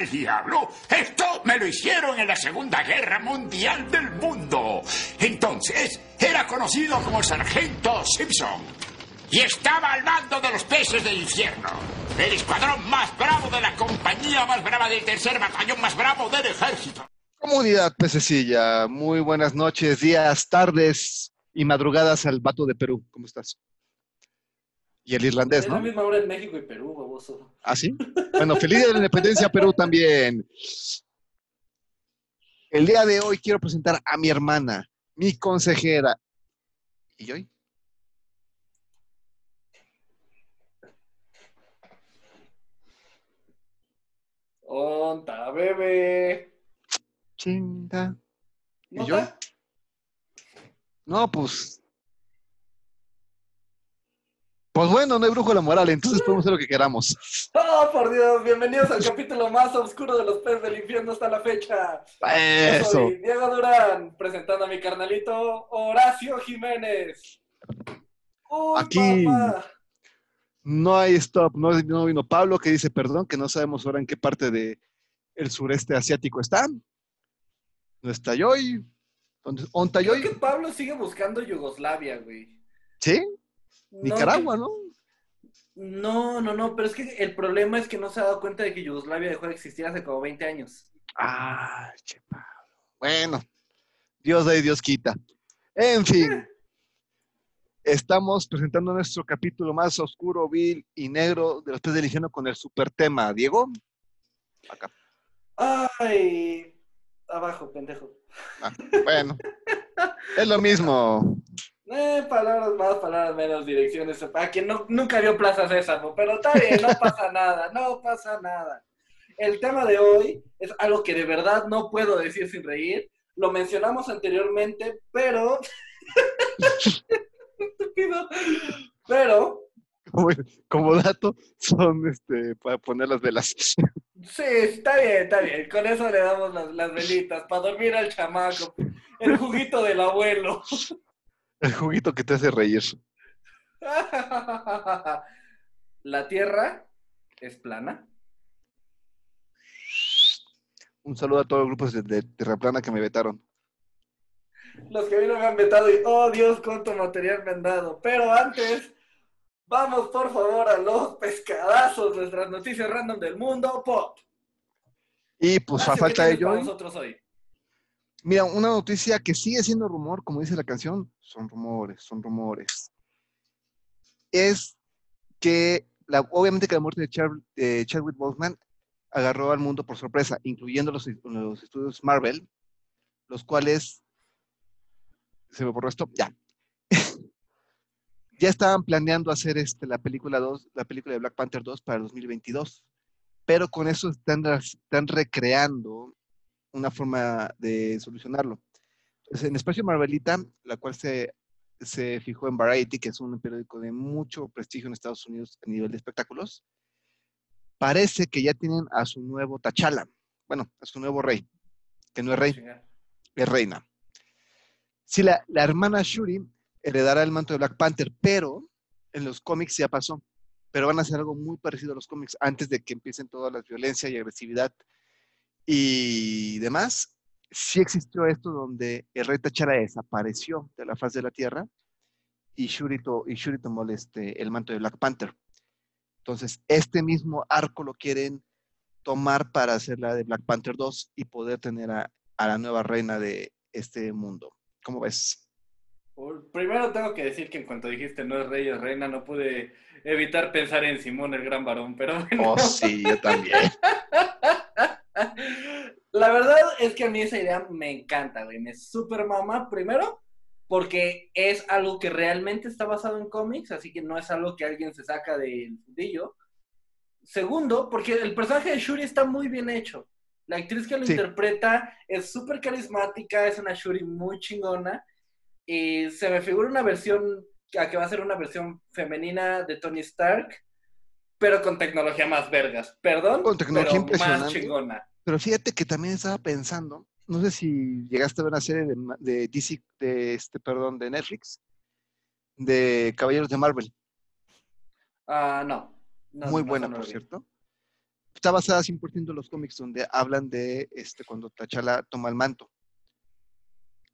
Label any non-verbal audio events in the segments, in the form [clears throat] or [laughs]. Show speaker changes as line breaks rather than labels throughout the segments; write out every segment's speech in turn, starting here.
al diablo? Esto me lo hicieron en la Segunda Guerra Mundial del Mundo. Entonces, era conocido como Sargento Simpson. Y estaba al mando de los peces del infierno. El escuadrón más bravo de la compañía más brava del tercer batallón más bravo del ejército.
Comunidad pececilla, muy buenas noches, días, tardes y madrugadas al vato de Perú. ¿Cómo estás? Y el irlandés,
Es
¿no?
la misma hora en México y Perú, baboso.
¿Ah, sí? Bueno, feliz día de la independencia Perú también. El día de hoy quiero presentar a mi hermana, mi consejera. ¿Y hoy?
Onta, bebé.
Chinga. ¿Y
¿No
yo? No, pues. Pues bueno, no hay brujo la moral, entonces podemos hacer lo que queramos.
Oh, por Dios, bienvenidos al capítulo más oscuro de los peces del infierno hasta la fecha. Yo
Eso.
soy Diego Durán, presentando a mi carnalito Horacio Jiménez. ¡Uy,
Aquí.
papá!
No hay stop, no, no vino Pablo que dice perdón, que no sabemos ahora en qué parte de el sureste asiático está. No está Yoy. ¿Dónde onta
Creo que Pablo sigue buscando Yugoslavia, güey.
Sí,
No,
Nicaragua, ¿no?
No, no, no, pero es que el problema es que no se ha dado cuenta de que Yugoslavia dejó de existir hace como 20 años.
Ah, che Pablo. Bueno, Dios da y Dios quita. En fin, [laughs] estamos presentando nuestro capítulo más oscuro, vil y negro de los peces del infierno con el super tema. Diego, acá.
Ay, abajo, pendejo.
Ah, bueno, es lo mismo. [laughs]
Eh, palabras más, palabras menos, direcciones. Para quien no, nunca vio Plaza Sésamo, pero está bien, no pasa [laughs] nada, no pasa nada. El tema de hoy es algo que de verdad no puedo decir sin reír. Lo mencionamos anteriormente, pero. [laughs] Estúpido. Pero,
Como, como dato, son este, para poner las velas.
sí, está bien, está bien. Con eso le damos las, las velitas para dormir al chamaco. El juguito del abuelo. [laughs]
El juguito que te hace reír. [laughs]
La Tierra es plana.
Un saludo a todos los grupos de, de Tierra Plana que me vetaron.
Los que a mí no me han vetado y, oh Dios, cuánto material me han dado. Pero antes, vamos por favor a los pescadazos, nuestras noticias random del mundo, pop.
Y pues a
Horacio, ¿qué
falta de ello,
nosotros hoy?
Mira, una noticia que sigue siendo rumor, como dice la canción, son rumores, son rumores. Es que, la, obviamente que la muerte de, Chadwick Boseman agarró al mundo por sorpresa, incluyendo los, los estudios Marvel, los cuales, se me borró esto, ya. [laughs] ya estaban planeando hacer este, la película 2, la película de Black Panther 2 para el 2022, pero con eso están, están recreando una forma de solucionarlo. Entonces, en Espacio Marvelita, la cual se, se fijó en Variety, que es un periódico de mucho prestigio en Estados Unidos a nivel de espectáculos, parece que ya tienen a su nuevo T'Challa, bueno, a su nuevo rey, que no es rey, es reina. Sí, la, la hermana Shuri heredará el manto de Black Panther, pero en los cómics ya pasó. Pero van a hacer algo muy parecido a los cómics antes de que empiecen toda la violencia y agresividad y demás. Sí existió esto donde el rey T'Challa desapareció de la faz de la tierra y Shuri, to- y Shuri tomó el, este, el manto de Black Panther. Entonces, este mismo arco lo quieren tomar para hacer la de Black Panther 2 y poder tener a, a la nueva reina de este mundo. ¿Cómo ves?
Por- Primero tengo que decir que en cuanto dijiste no es rey, es reina, no pude evitar pensar en Simón el gran varón, pero bueno.
Oh, sí, yo también. [laughs]
La verdad es que a mí esa idea me encanta, güey. Me super mama. Primero, porque es algo que realmente está basado en cómics, así que no es algo que alguien se saca del fundillo. Segundo, porque el personaje de Shuri está muy bien hecho. La actriz que lo
Sí.
interpreta es súper carismática, es una Shuri muy chingona. Y se me figura una versión, a que va a ser una versión femenina de Tony Stark, pero con tecnología más vergas. Perdón,
Con tecnología
pero más chingona.
Pero fíjate que también estaba pensando, no sé si llegaste a ver una serie de, de DC, de este, perdón, de Netflix, de Caballeros de Marvel.
Ah, no. No,
Muy
no,
buena,
no
por cierto. está basada 100% en los cómics donde hablan de este, cuando T'Challa toma el manto.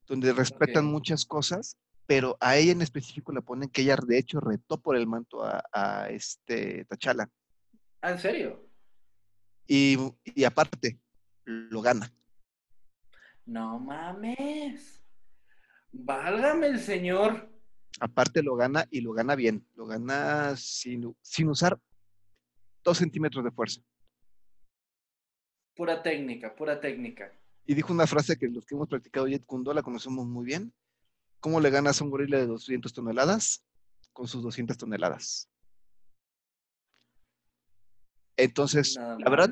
Donde respetan muchas cosas, pero a ella en específico le ponen que ella de hecho retó por el manto a, a este T'Challa.
Ah, ¿en serio?
Y, y aparte, lo gana.
No mames. Válgame el señor.
Aparte lo gana y lo gana bien. Lo gana sin, sin usar dos centímetros de fuerza.
Pura técnica, pura técnica.
Y dijo una frase que los que hemos practicado Jet Kundo la conocemos muy bien. ¿Cómo le ganas a un gorila de 200 toneladas? Con sus 200 toneladas. Entonces, la verdad,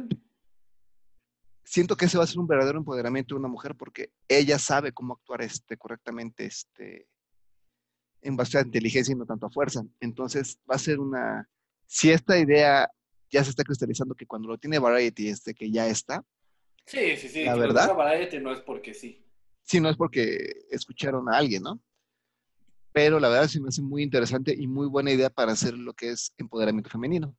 siento que ese va a ser un verdadero empoderamiento de una mujer porque ella sabe cómo actuar este, correctamente este, en base a inteligencia y no tanto a fuerza. Entonces, va a ser una... Si esta idea ya se está cristalizando, que cuando lo tiene Variety, este, que ya está,
Sí, sí, sí.
La verdad.
Variety no es porque sí.
si no es porque escucharon a alguien, ¿no? Pero la verdad se me hace muy interesante y muy buena idea para hacer lo que es empoderamiento femenino.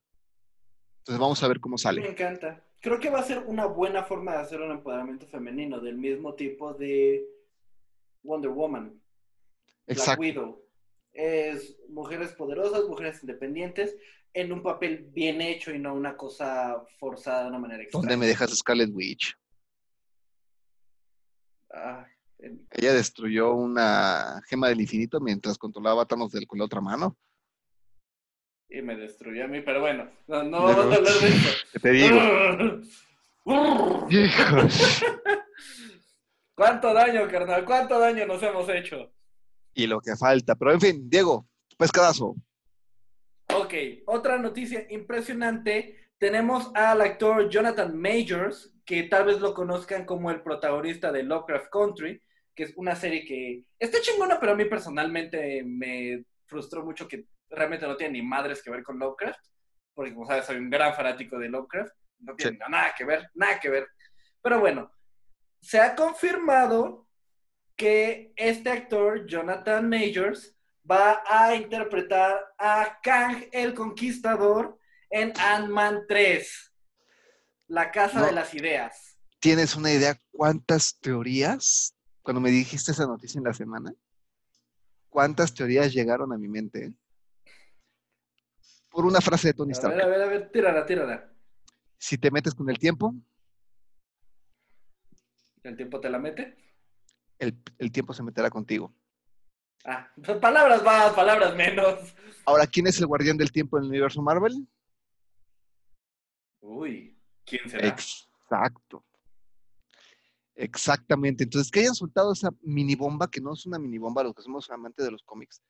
Entonces vamos a ver cómo
Me
sale.
encanta. Creo que va a ser una buena forma de hacer un empoderamiento femenino, del mismo tipo de Wonder Woman, Black
Exacto.
Widow. Es mujeres poderosas, mujeres independientes, en un papel bien hecho y no una cosa forzada de una manera extraña.
¿Dónde me dejas Scarlet Witch?
En-
Ella destruyó una gema del infinito mientras controlaba a Thanos con la otra mano.
Y me destruyó a mí, pero bueno, no, vamos a hablar de eso.
¿Qué [laughs] te digo? [laughs] Hijos.
¿Cuánto daño, carnal? ¿Cuánto daño nos hemos hecho?
Y lo que falta. Pero en fin, Diego, pescadazo.
Ok, otra noticia impresionante. Tenemos al actor Jonathan Majors, que tal vez lo conozcan como el protagonista de Lovecraft Country, que es una serie que está chingona, pero a mí personalmente me frustró mucho que realmente no tiene ni madres que ver con Lovecraft, porque como sabes, soy un gran fanático de Lovecraft. No tiene nada que ver, nada que ver. Pero bueno, se ha confirmado que este actor, Jonathan Majors, va a interpretar a Kang el Conquistador en Ant-Man 3, La Casa
No.
de las Ideas.
¿Tienes una idea cuántas teorías, cuando me dijiste esa noticia en la semana, cuántas teorías llegaron a mi mente? Por una frase de Tony
A
Stark.
ver, a ver, a ver, tírala, tírala.
Si te metes con el tiempo,
¿El tiempo te la mete?
el, el tiempo se meterá contigo.
Ah, palabras más, palabras menos.
Ahora, ¿quién es el guardián del tiempo en el universo Marvel?
Uy, ¿quién será?
Exacto. Exactamente. Entonces, que hayan soltado esa mini bomba, que no es una mini bomba, los que somos amantes de los cómics,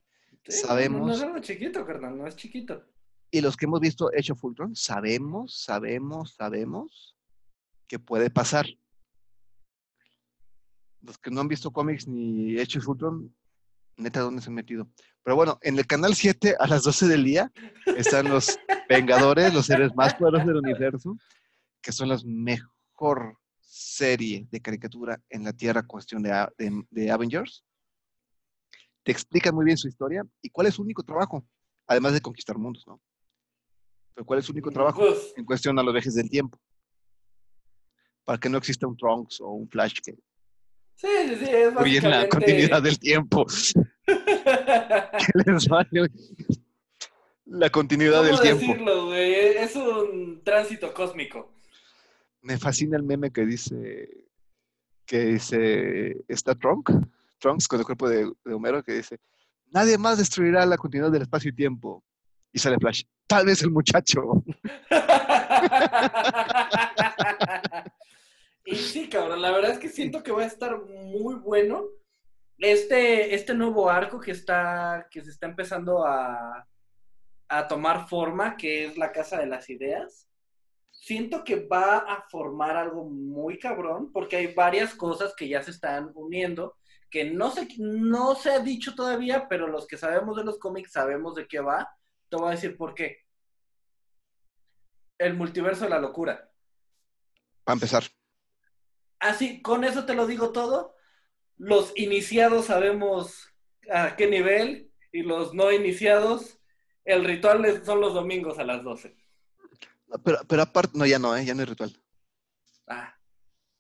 Sí,
sabemos-
No, no es algo chiquito, carnal, no es chiquito.
Y los que hemos visto Age of Ultron, sabemos, sabemos, sabemos que puede pasar. Los que no han visto cómics ni Age of Ultron, neta, ¿dónde se han metido? Pero bueno, en el canal 7 a las 12 del día están los Vengadores, los seres más poderosos del universo, que son la mejor serie de caricatura en la Tierra, cuestión de Avengers. Te explican muy bien su historia y cuál es su único trabajo, además de conquistar mundos, ¿no? Pero cuál es su único trabajo
Pues,
en cuestión a los viajes del tiempo. Para que no exista un Trunks o un Flash que
sí, sí, sí, es
huyen la
básicamente...
continuidad del tiempo. [laughs] [laughs] que les vale la continuidad
¿Cómo
del tiempo.
decirlo, güey? Es un tránsito cósmico.
Me fascina el meme que dice que dice está Trunk, Trunks con el cuerpo de, de Homero que dice nadie más destruirá la continuidad del espacio y tiempo. Y sale Flash. Tal vez el muchacho. [laughs]
y sí, cabrón, la verdad es que siento que va a estar muy bueno. Este, este nuevo arco que está, que se está empezando a, a tomar forma, que es la Casa de las Ideas, siento que va a formar algo muy cabrón, porque hay varias cosas que ya se están uniendo, que no se, no se ha dicho todavía, pero los que sabemos de los cómics sabemos de qué va. Te voy a decir por qué. El multiverso de la locura.
Para empezar.
Así, con eso te lo digo todo. Los iniciados sabemos a qué nivel y los no iniciados, el ritual son los domingos a las 12.
Pero, pero aparte, no, ya no, ¿eh? ya no hay ritual.
Ah,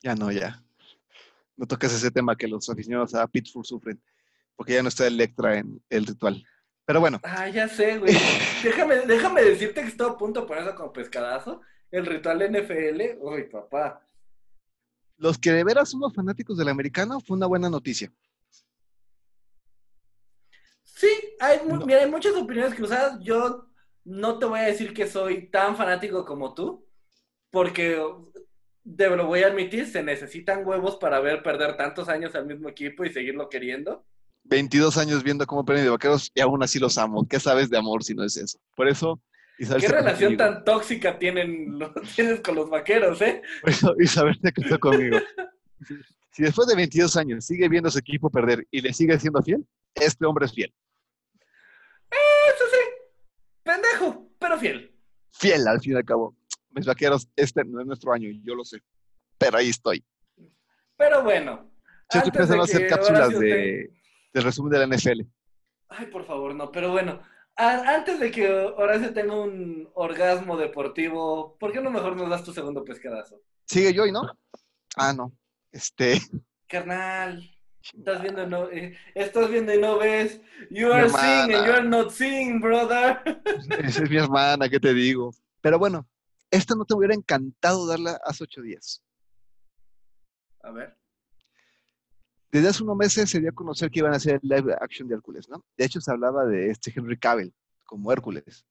Ya no, ya. No tocas ese tema que los aficionados a Pittsburgh sufren, porque ya no está Electra en el ritual. Pero bueno,
ah, ya sé, güey. [laughs] déjame, déjame decirte que estoy a punto de ponerlo como pescadazo. El ritual NFL. Uy, papá.
los que de veras somos fanáticos del americano, fue una buena noticia.
Sí, hay,
No.
mira, hay muchas opiniones cruzadas. Yo no te voy a decir que soy tan fanático como tú, porque lo voy a admitir, se necesitan huevos para ver perder tantos años al mismo equipo y seguirlo queriendo.
22 años viendo cómo premio de vaqueros y aún así los amo. ¿Qué sabes de amor si no es eso? Por eso, Isabel
¿Qué relación tan tóxica tienen los, [laughs] tienes con los vaqueros, eh?
Por eso Isabel se casó conmigo. Si después de 22 años sigue viendo a su equipo perder y le sigue siendo fiel, este hombre es fiel.
Eso sí, pendejo, pero fiel.
Fiel al fin y al cabo. Mis vaqueros, este no es nuestro año, yo lo sé. Pero ahí estoy.
Pero bueno.
Yo estoy pensando hacer cápsulas de, del resumen de la NFL.
Ay, por favor, no, pero bueno. a- antes de que Horacio tenga un orgasmo deportivo, ¿por qué no mejor nos das tu segundo pescadazo?
Sigue yo y no. Ah, no. Este.
Carnal, estás viendo y no, eh, estás viendo y no ves. You are seeing and you are not seeing, brother.
Esa es mi hermana, ¿qué te digo? Pero bueno, esta no te hubiera encantado darla hace ocho días.
A ver.
Desde hace unos meses se dio a conocer que iban a hacer live action de Hércules, ¿no? De hecho, se hablaba de este Henry Cavill como Hércules.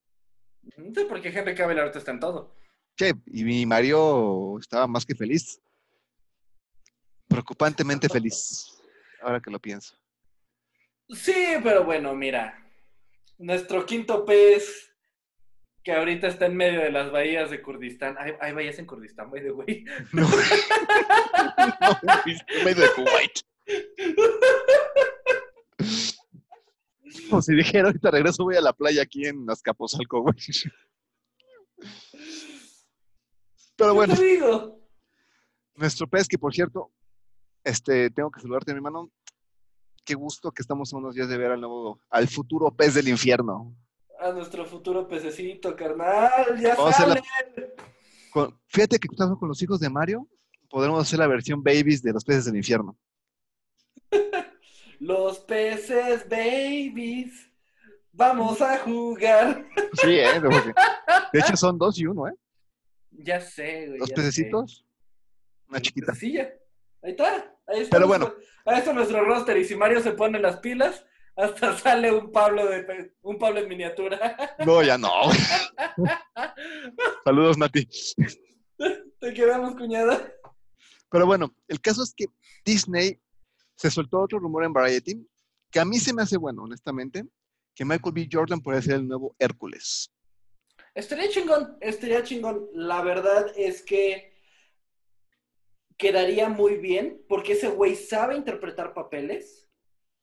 No sé por qué Henry Cavill ahorita está en todo.
Che, y mi Mario estaba más que feliz. Preocupantemente feliz, ahora que lo pienso.
Sí, pero bueno, mira. Nuestro quinto pez, que ahorita está en medio de las bahías de Kurdistán. Hay, hay bahías en Kurdistán, by the way.
No, [laughs] no, en medio de Kuwait. Como si dijera, ahorita regreso, voy a la playa aquí en Azcapotzalco, güey. Pero
¿Qué
bueno,
digo?
nuestro pez, que por cierto, este, tengo que saludarte, mi hermano. Qué gusto que estamos a unos días de ver al nuevo, al futuro pez del infierno.
A nuestro futuro pececito, carnal. Ya
Vamos la-. Con- fíjate que estamos con los hijos de Mario, podremos hacer la versión babies de los peces del infierno. [laughs]
Los peces babies. Vamos a jugar. [laughs]
Sí, ¿eh? De [laughs] de hecho, son dos y uno, ¿eh?
Ya sé, güey.
Los pececitos, una chiquita.
Sí, ya. Ahí está. Ahí está.
Pero
nuestro- Ahí está nuestro roster. Y si Mario se pone las pilas, hasta sale un Pablo de un Pablo en miniatura.
No, ya no. Saludos, Nati.
Te quedamos, cuñada.
Pero bueno, el caso es que Disney se soltó otro rumor en Variety que a mí se me hace bueno, honestamente, que Michael B. Jordan puede ser el nuevo Hércules.
Estaría chingón, estaría chingón. La verdad es que quedaría muy bien porque ese güey sabe interpretar papeles,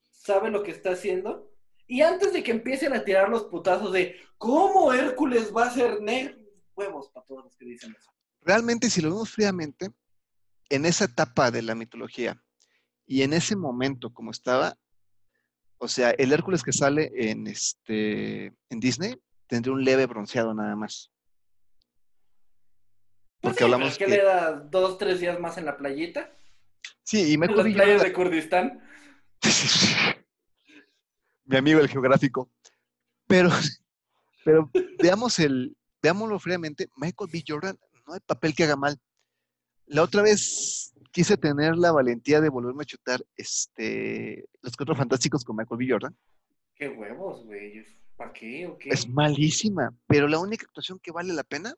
sabe lo que está haciendo. Y antes de que empiecen a tirar los putazos de cómo Hércules va a ser negro, huevos para todos los que dicen eso.
Realmente, si lo vemos fríamente, en esa etapa de la mitología y en ese momento como estaba, o sea, el Hércules que sale en, este, en Disney tendría un leve bronceado nada más. Porque
sí,
hablamos
¿qué
que-
le da dos, tres días más en la playita?
Sí, y
En
Michael
las playas de Kurdistán. [laughs]
mi amigo el geográfico. Pero, [laughs] pero veamos el, veámoslo fríamente, Michael B. Jordan no hay papel que haga mal. La otra vez quise tener la valentía de volverme a chutar este, Los Cuatro Fantásticos con Michael B. Jordan.
Qué huevos, güey. ¿Para qué o qué?
Es malísima, pero la única actuación que vale la pena,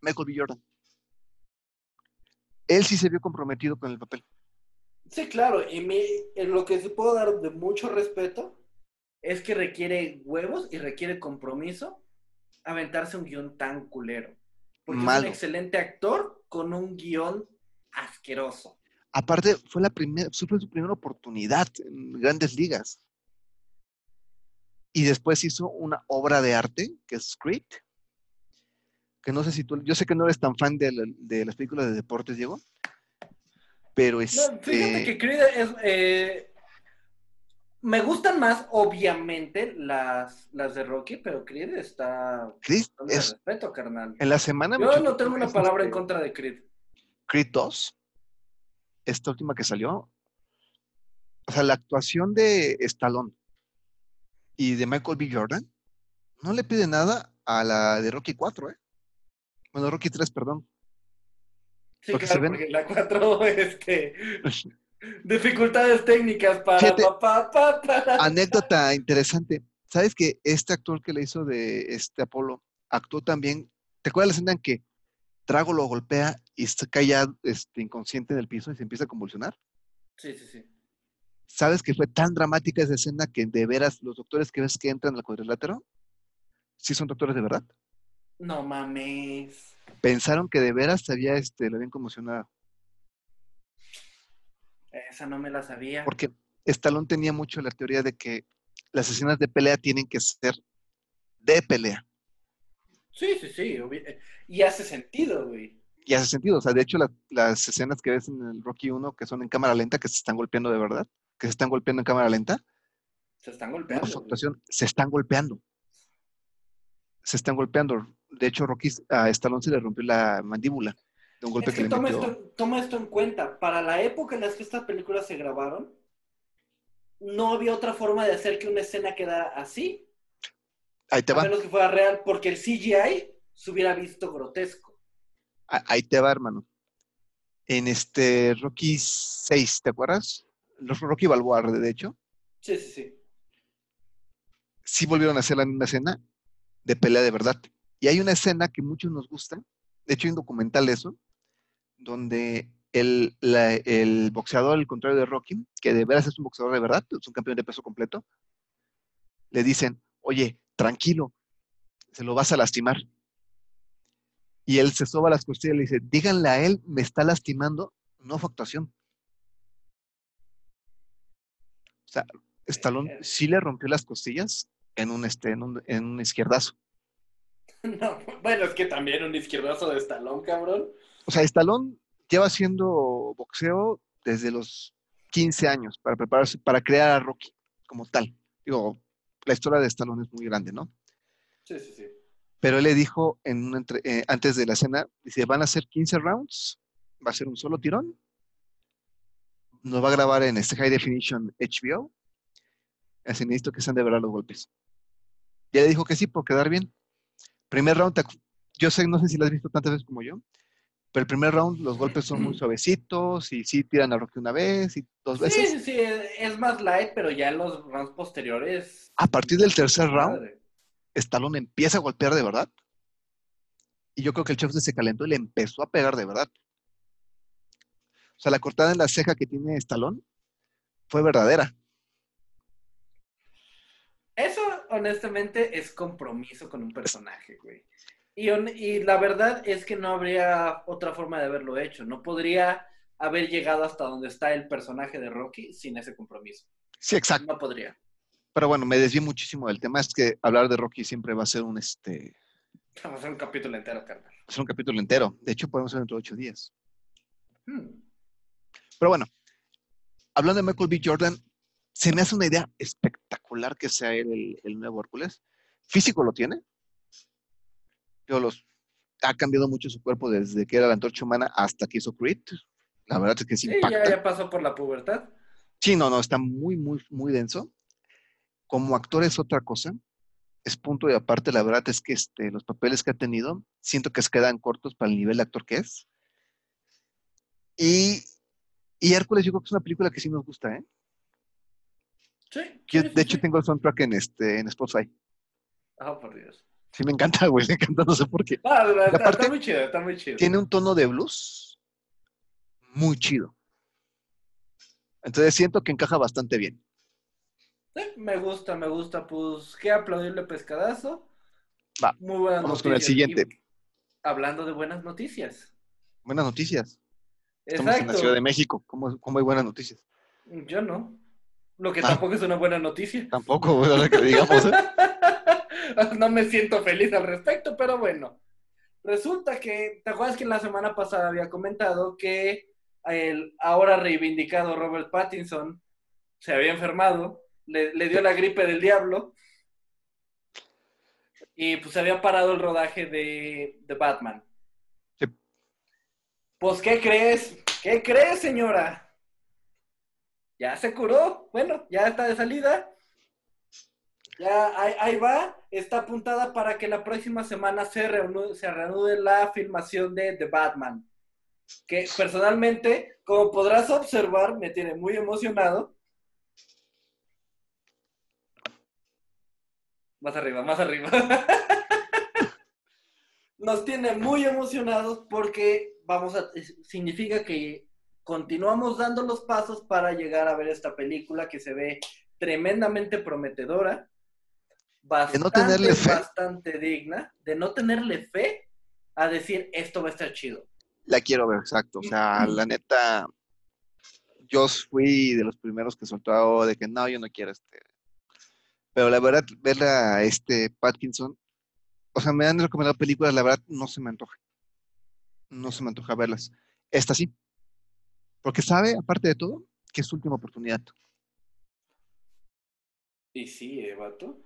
Michael B. Jordan. Él sí se vio comprometido con el papel.
Sí, claro, y mi, en lo que se puedo dar de mucho respeto es que requiere huevos y requiere compromiso aventarse un guion tan culero. Porque es un excelente actor con un guion asqueroso.
Aparte, fue la primera, fue su primera oportunidad en grandes ligas. Y después hizo una obra de arte, que es Creed, que no sé si tú, yo sé que no eres tan fan de, la- de las películas de deportes, Diego, pero
No,
este,
fíjate que Creed es... eh, Me gustan más, obviamente, las, las de Rocky, pero Creed está...
Creed es,
respeto, carnal.
en la semana
Yo no tengo una
es,
palabra en
este,
contra de Creed.
Creed 2, esta última que salió, o sea, la actuación de Stallone y de Michael B. Jordan no le pide nada a la de Rocky 4, ¿eh? Bueno, Rocky 3, perdón.
Sí,
porque
claro,
se ven-
porque la 4, [laughs] este... [laughs] Dificultades técnicas.
Fíjate.
para-
Anécdota interesante. ¿Sabes que este actor que le hizo de este Apolo actuó también? ¿Te acuerdas la escena en que Drago lo golpea y se cae ya este, inconsciente en el piso y se empieza a convulsionar?
Sí, sí, sí.
¿Sabes que fue tan dramática esa escena que de veras los doctores que ves que entran al cuadrilátero, sí son doctores de verdad?
No mames.
Pensaron que de veras se había, este, lo habían conmocionado.
Esa no me la sabía.
Porque Stallone tenía mucho la teoría de que las escenas de pelea tienen que ser de pelea.
Sí, sí, sí. eh, Y hace sentido, güey.
Y hace sentido. O sea, de hecho, la- las escenas que ves en el Rocky 1 que son en cámara lenta, que se están golpeando de verdad, que se están golpeando en cámara lenta,
Se están golpeando.
su actuación, se están golpeando. Se están golpeando. De hecho, Rocky a Stallone se le rompió la mandíbula de un golpe
Es
que,
que
le
toma
metió.
esto, toma esto en cuenta. Para la época en la que estas películas se grabaron, no había otra forma de hacer que una escena quedara así,
Ahí te
a
va,
menos que fuera real, porque el CGI se hubiera visto grotesco.
a- ahí te va, hermano. En este Rocky 6, ¿te acuerdas? Los Rocky Balboa, de hecho,
Sí, sí, sí.
sí volvieron a hacer la misma escena de pelea de verdad. Y hay una escena que muchos nos gusta, de hecho hay un documental de eso, donde el, la- el boxeador, al contrario de Rocky, que de veras es un boxeador de verdad, es un campeón de peso completo, le dicen, oye, tranquilo, se lo vas a lastimar. Y él se soba las costillas y le dice, díganle a él, me está lastimando, no fue actuación. O sea, Stallone sí le rompió las costillas en un, este, en un, en un izquierdazo. [laughs]
No, bueno, es que también un izquierdazo de estalón, cabrón.
O sea, Stallone lleva haciendo boxeo desde los 15 años para prepararse, para crear a Rocky como tal. Digo, la historia de Stallone es muy grande, ¿no?
Sí, sí, sí.
Pero él le dijo en una entre- eh, antes de la cena, dice, van a ser 15 rounds, va a ser un solo tirón, nos va a grabar en este High Definition HBO, así necesito que sean de verdad los golpes. Y él le dijo que sí, por quedar bien. Primer round, yo sé, no sé si lo has visto tantas veces como yo, pero el primer round los golpes son muy suavecitos y sí tiran a Rocky una vez y dos
Sí,
veces.
sí, sí, es más light, pero ya en los rounds posteriores.
A partir del tercer round,
madre.
Stallone empieza a golpear de verdad. Y yo creo que el chef se calentó y le empezó a pegar de verdad. O sea, la cortada en la ceja que tiene Stallone fue verdadera.
Eso, honestamente, es compromiso con un personaje, güey. Y, la verdad es que no habría otra forma de haberlo hecho. No podría haber llegado hasta donde está el personaje de Rocky sin ese compromiso.
Sí, exacto.
No podría.
Pero bueno, me desvié muchísimo del tema. Es que hablar de Rocky siempre va a ser un, este,
Vamos a hacer un capítulo entero, carnal.
va a ser un capítulo entero. De hecho, podemos hacer dentro de ocho días.
Hmm.
Pero bueno, hablando de Michael B. Jordan, se me hace una idea espectacular que sea él el, el nuevo Hércules. Físico lo tiene. Yo los, ha cambiado mucho su cuerpo desde que era la antorcha humana hasta que hizo Creed. La verdad es que sí impacta.
ya, ya pasó por la pubertad.
Sí, no, no, está muy, muy, muy denso. Como actor es otra cosa. Es punto y aparte, la verdad es que este, los papeles que ha tenido, siento que se quedan cortos para el nivel de actor que es. Y, y Hércules, yo creo que es una película que sí nos gusta, ¿eh?
Sí.
Yo, de hecho, tengo el soundtrack en, este, en Spotify.
Ah, por Dios.
Sí, me encanta, [laughs] güey, me encanta, no sé por qué.
Ah, está, está muy chido, está muy chido.
Tiene un tono de blues muy chido. Entonces siento que encaja bastante bien.
Sí, me gusta, me gusta. Pues, ¿qué aplaudirle pescadazo?
Va,
Muy buenas
vamos con el
noticias.
siguiente.
Y hablando de buenas noticias.
Buenas noticias. Estamos en la
Exacto.
Ciudad de México. ¿Cómo, cómo hay buenas noticias?
Yo no. Lo que
Ah.
tampoco es una buena noticia.
Tampoco, [laughs] güey, ahora que digamos. ¿eh? [laughs] [laughs]
no me siento feliz al respecto, pero bueno. Resulta que, ¿te acuerdas que la semana pasada había comentado que el ahora reivindicado Robert Pattinson se había enfermado le, le dio la gripe del diablo. Y pues se había parado el rodaje de, de Batman.
Sí.
Pues, ¿qué crees? ¿Qué crees, señora? Ya se curó. Bueno, ya está de salida. Ya ahí, ahí va. Está apuntada para que la próxima semana se reanude, se reanude la filmación de The Batman. Que personalmente, como podrás observar, me tiene muy emocionado. Más arriba, más arriba. [laughs] Nos tiene muy emocionados porque vamos significa que continuamos dando los pasos para llegar a ver esta película que se ve tremendamente prometedora, bastante,
no tenerle fe.
bastante digna, de no tenerle fe a decir esto va a estar chido.
La quiero ver, exacto. O sea, la neta, yo fui de los primeros que soltó de que no, yo no quiero este. Pero la verdad, ver a este Pattinson, o sea, me han recomendado películas, la verdad, no se me antoja. No se me antoja verlas. Esta sí. Porque sabe, aparte de todo, que es su última oportunidad.
Y sí, eh, vato.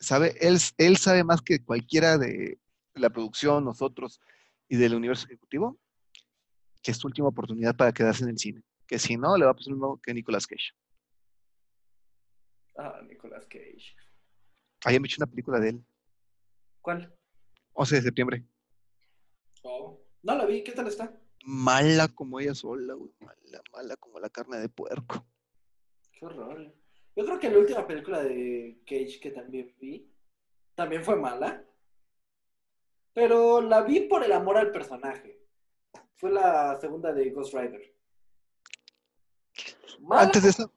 Sabe, él, él sabe más que cualquiera de la producción, nosotros y del universo ejecutivo, que es su última oportunidad para quedarse en el cine. Que si no, le va a pasar lo mismo que Nicolas Cage.
Ah, Nicolas Cage.
Había hecho una película de él,
¿Cuál?
11 de septiembre.
Oh. No la vi, ¿qué tal está?
Mala como ella sola, güey. Mala, mala como la carne de puerco.
Qué horror. Yo creo que la última película de Cage que también vi también fue mala. Pero la vi por el amor al personaje. Fue la segunda de Ghost Rider. Mala,
Antes de eso,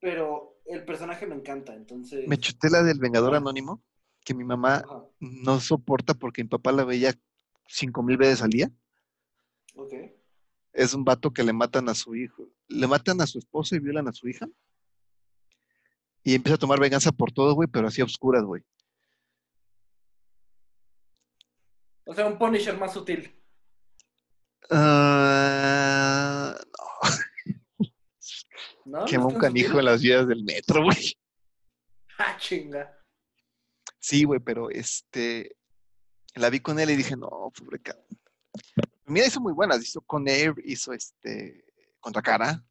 pero el personaje me encanta, entonces.
me chuté la del Vengador Anónimo, que mi mamá
Ajá,
no soporta porque mi papá la veía cinco mil veces al día.
ok.
Es un vato que le matan a su hijo. Le matan a su esposa y violan a su hija. Y empieza a tomar venganza por todo, güey, pero así a obscuras, güey.
O sea, un Punisher más sutil.
Ah, [laughs]
¿No?
quemó
¿No
un canijo
sutil?
en las vías del metro, güey. [laughs]
Ah, chinga.
Sí, güey, pero este. La vi con él y dije, no, pobre cabrón. Mira, hizo muy buenas. Hizo con Air, hizo este. Contra cara.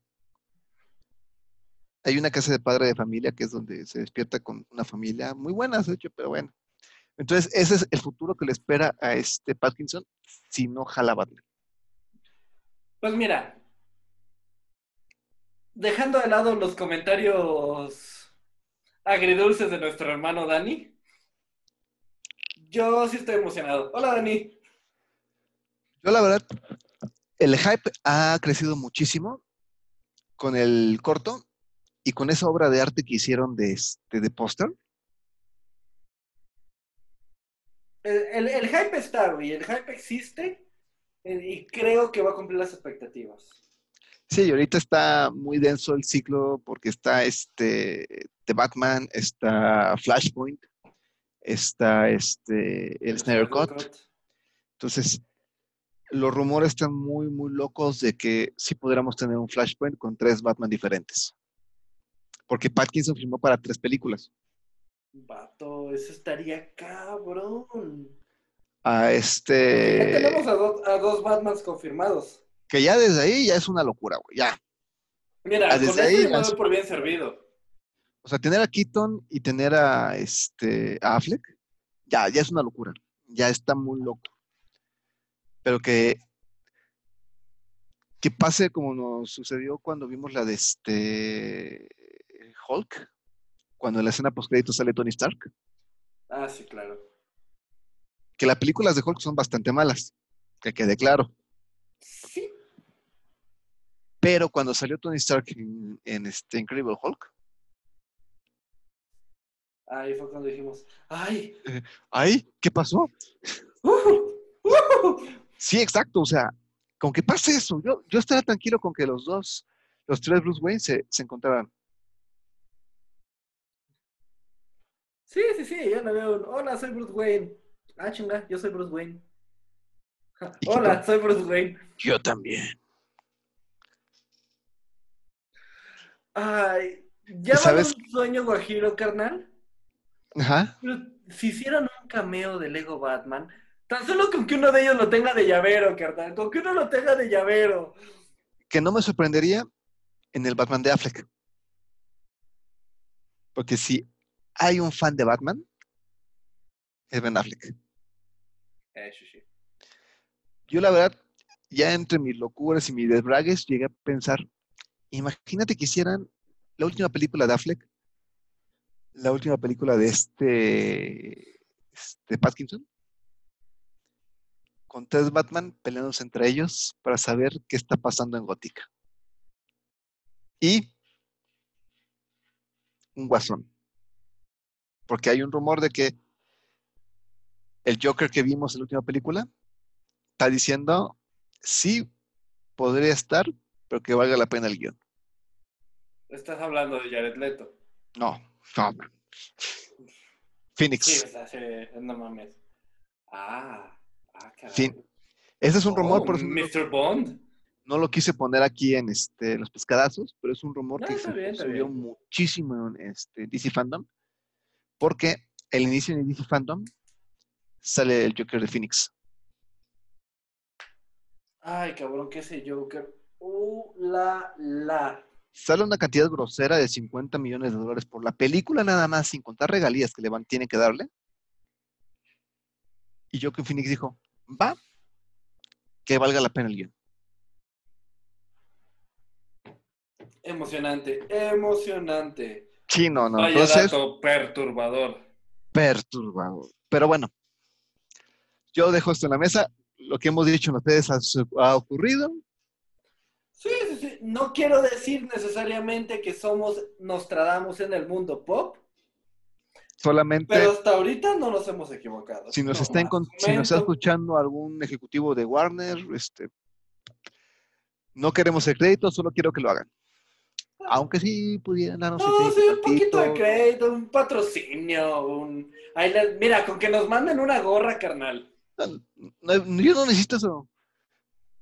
Hay una casa de padre de familia que es donde se despierta con una familia muy buenas, de hecho, pero bueno. Entonces, ese es el futuro que le espera a este Parkinson si no jala Batman.
Pues mira, dejando de lado los comentarios agridulces de nuestro hermano Dani, yo sí estoy emocionado. Hola Dani.
Yo, la verdad, el hype ha crecido muchísimo con el corto y con esa obra de arte que hicieron de, este, de póster.
El, el- el hype está, güey, el hype existe eh, y creo que va a cumplir las expectativas.
Sí, y ahorita está muy denso el ciclo porque está este The Batman, está Flashpoint, está este el Snyder Cut. Entonces, los rumores están muy, muy locos de que sí podríamos tener un Flashpoint con tres Batman diferentes. Porque Pattinson firmó para tres películas.
Vato, eso estaría cabrón.
A
Ya
este.
tenemos a, do- a dos Batmans confirmados.
Que ya desde ahí ya es una locura, güey. Ya.
Mira, con
desde
eso
ahí
me
ya
por bien servido.
O sea, tener a Keaton y tener a este a Affleck, ya, ya es una locura. Ya está muy loco. Pero que, que pase como nos sucedió cuando vimos la de este Hulk, cuando en la escena post sale Tony Stark,
Ah, sí, claro.
que las películas de Hulk son bastante malas, que quede claro.
Sí.
Pero cuando salió Tony Stark en, en este Incredible Hulk,
Ahí fue cuando dijimos, ¡ay!
¡ay! ¿Qué pasó?
¡Uh! ¡Uh!
Sí, exacto. O sea, con que pase eso, yo, yo estaría tranquilo con que los dos, los tres Bruce Wayne se, se encontraran.
Sí, sí, sí, ya la veo. un, Hola, soy Bruce Wayne. Ah, chinga, yo soy Bruce Wayne.
¿Y
Hola, soy Bruce Wayne.
Yo también.
Ay, Llámalo
¿Sabes?
un sueño guajiro, carnal.
Ajá.
Pero si hicieran un cameo de Lego Batman, tan solo con que uno de ellos lo tenga de llavero, carnal. Con que uno lo tenga de llavero.
Que no me sorprendería en el Batman de Affleck. Porque si hay un fan de Batman, es Ben Affleck.
Eh, sí.
Yo la verdad, ya entre mis locuras y mis desbragues, llegué a pensar, imagínate que hicieran la última película de Affleck, la última película de este, este Pattinson, con tres Batman peleándose entre ellos para saber qué está pasando en Gótica. Y un guasón. Porque hay un rumor de que el Joker que vimos en la última película está diciendo, sí, podría estar, pero que valga la pena el guion.
Estás hablando de Jared Leto.
No, no. Phoenix.
Sí, o sea, sí, no mames. Ah, ah, caray.
Ese es un rumor,
Oh,
por
Mr. Bond.
no lo quise poner aquí en este, los pescadazos, pero es un rumor
No,
que se
bien,
subió muchísimo en este, DC Fandom, porque el inicio de DC Fandom sale el Joker de Phoenix.
Ay, cabrón, ¿qué ese Joker? Uh, la, la.
Sale una cantidad grosera de 50 millones de dólares por la película nada más, sin contar regalías que le van, tienen que darle. Y Joker Phoenix dijo, va, que valga la pena el guion.
Emocionante, emocionante.
Sí, no, no.
Vaya
Entonces,
dato perturbador.
perturbado. Pero bueno, yo dejo esto en la mesa. Lo que hemos dicho en ustedes ha, ocurrido.
Sí, sí, sí. No quiero decir necesariamente que somos Nostradamus en el mundo pop,
Solamente
pero hasta ahorita no nos hemos equivocado.
si nos
No
está, si nos está escuchando algún ejecutivo de Warner, este, no queremos el crédito, solo quiero que lo hagan. Aunque sí pudieran darnos
No,
crédito
sí, un poquito de crédito, un patrocinio, un... Ahí Mira, con que nos manden una gorra, carnal.
No, no, yo no necesito eso.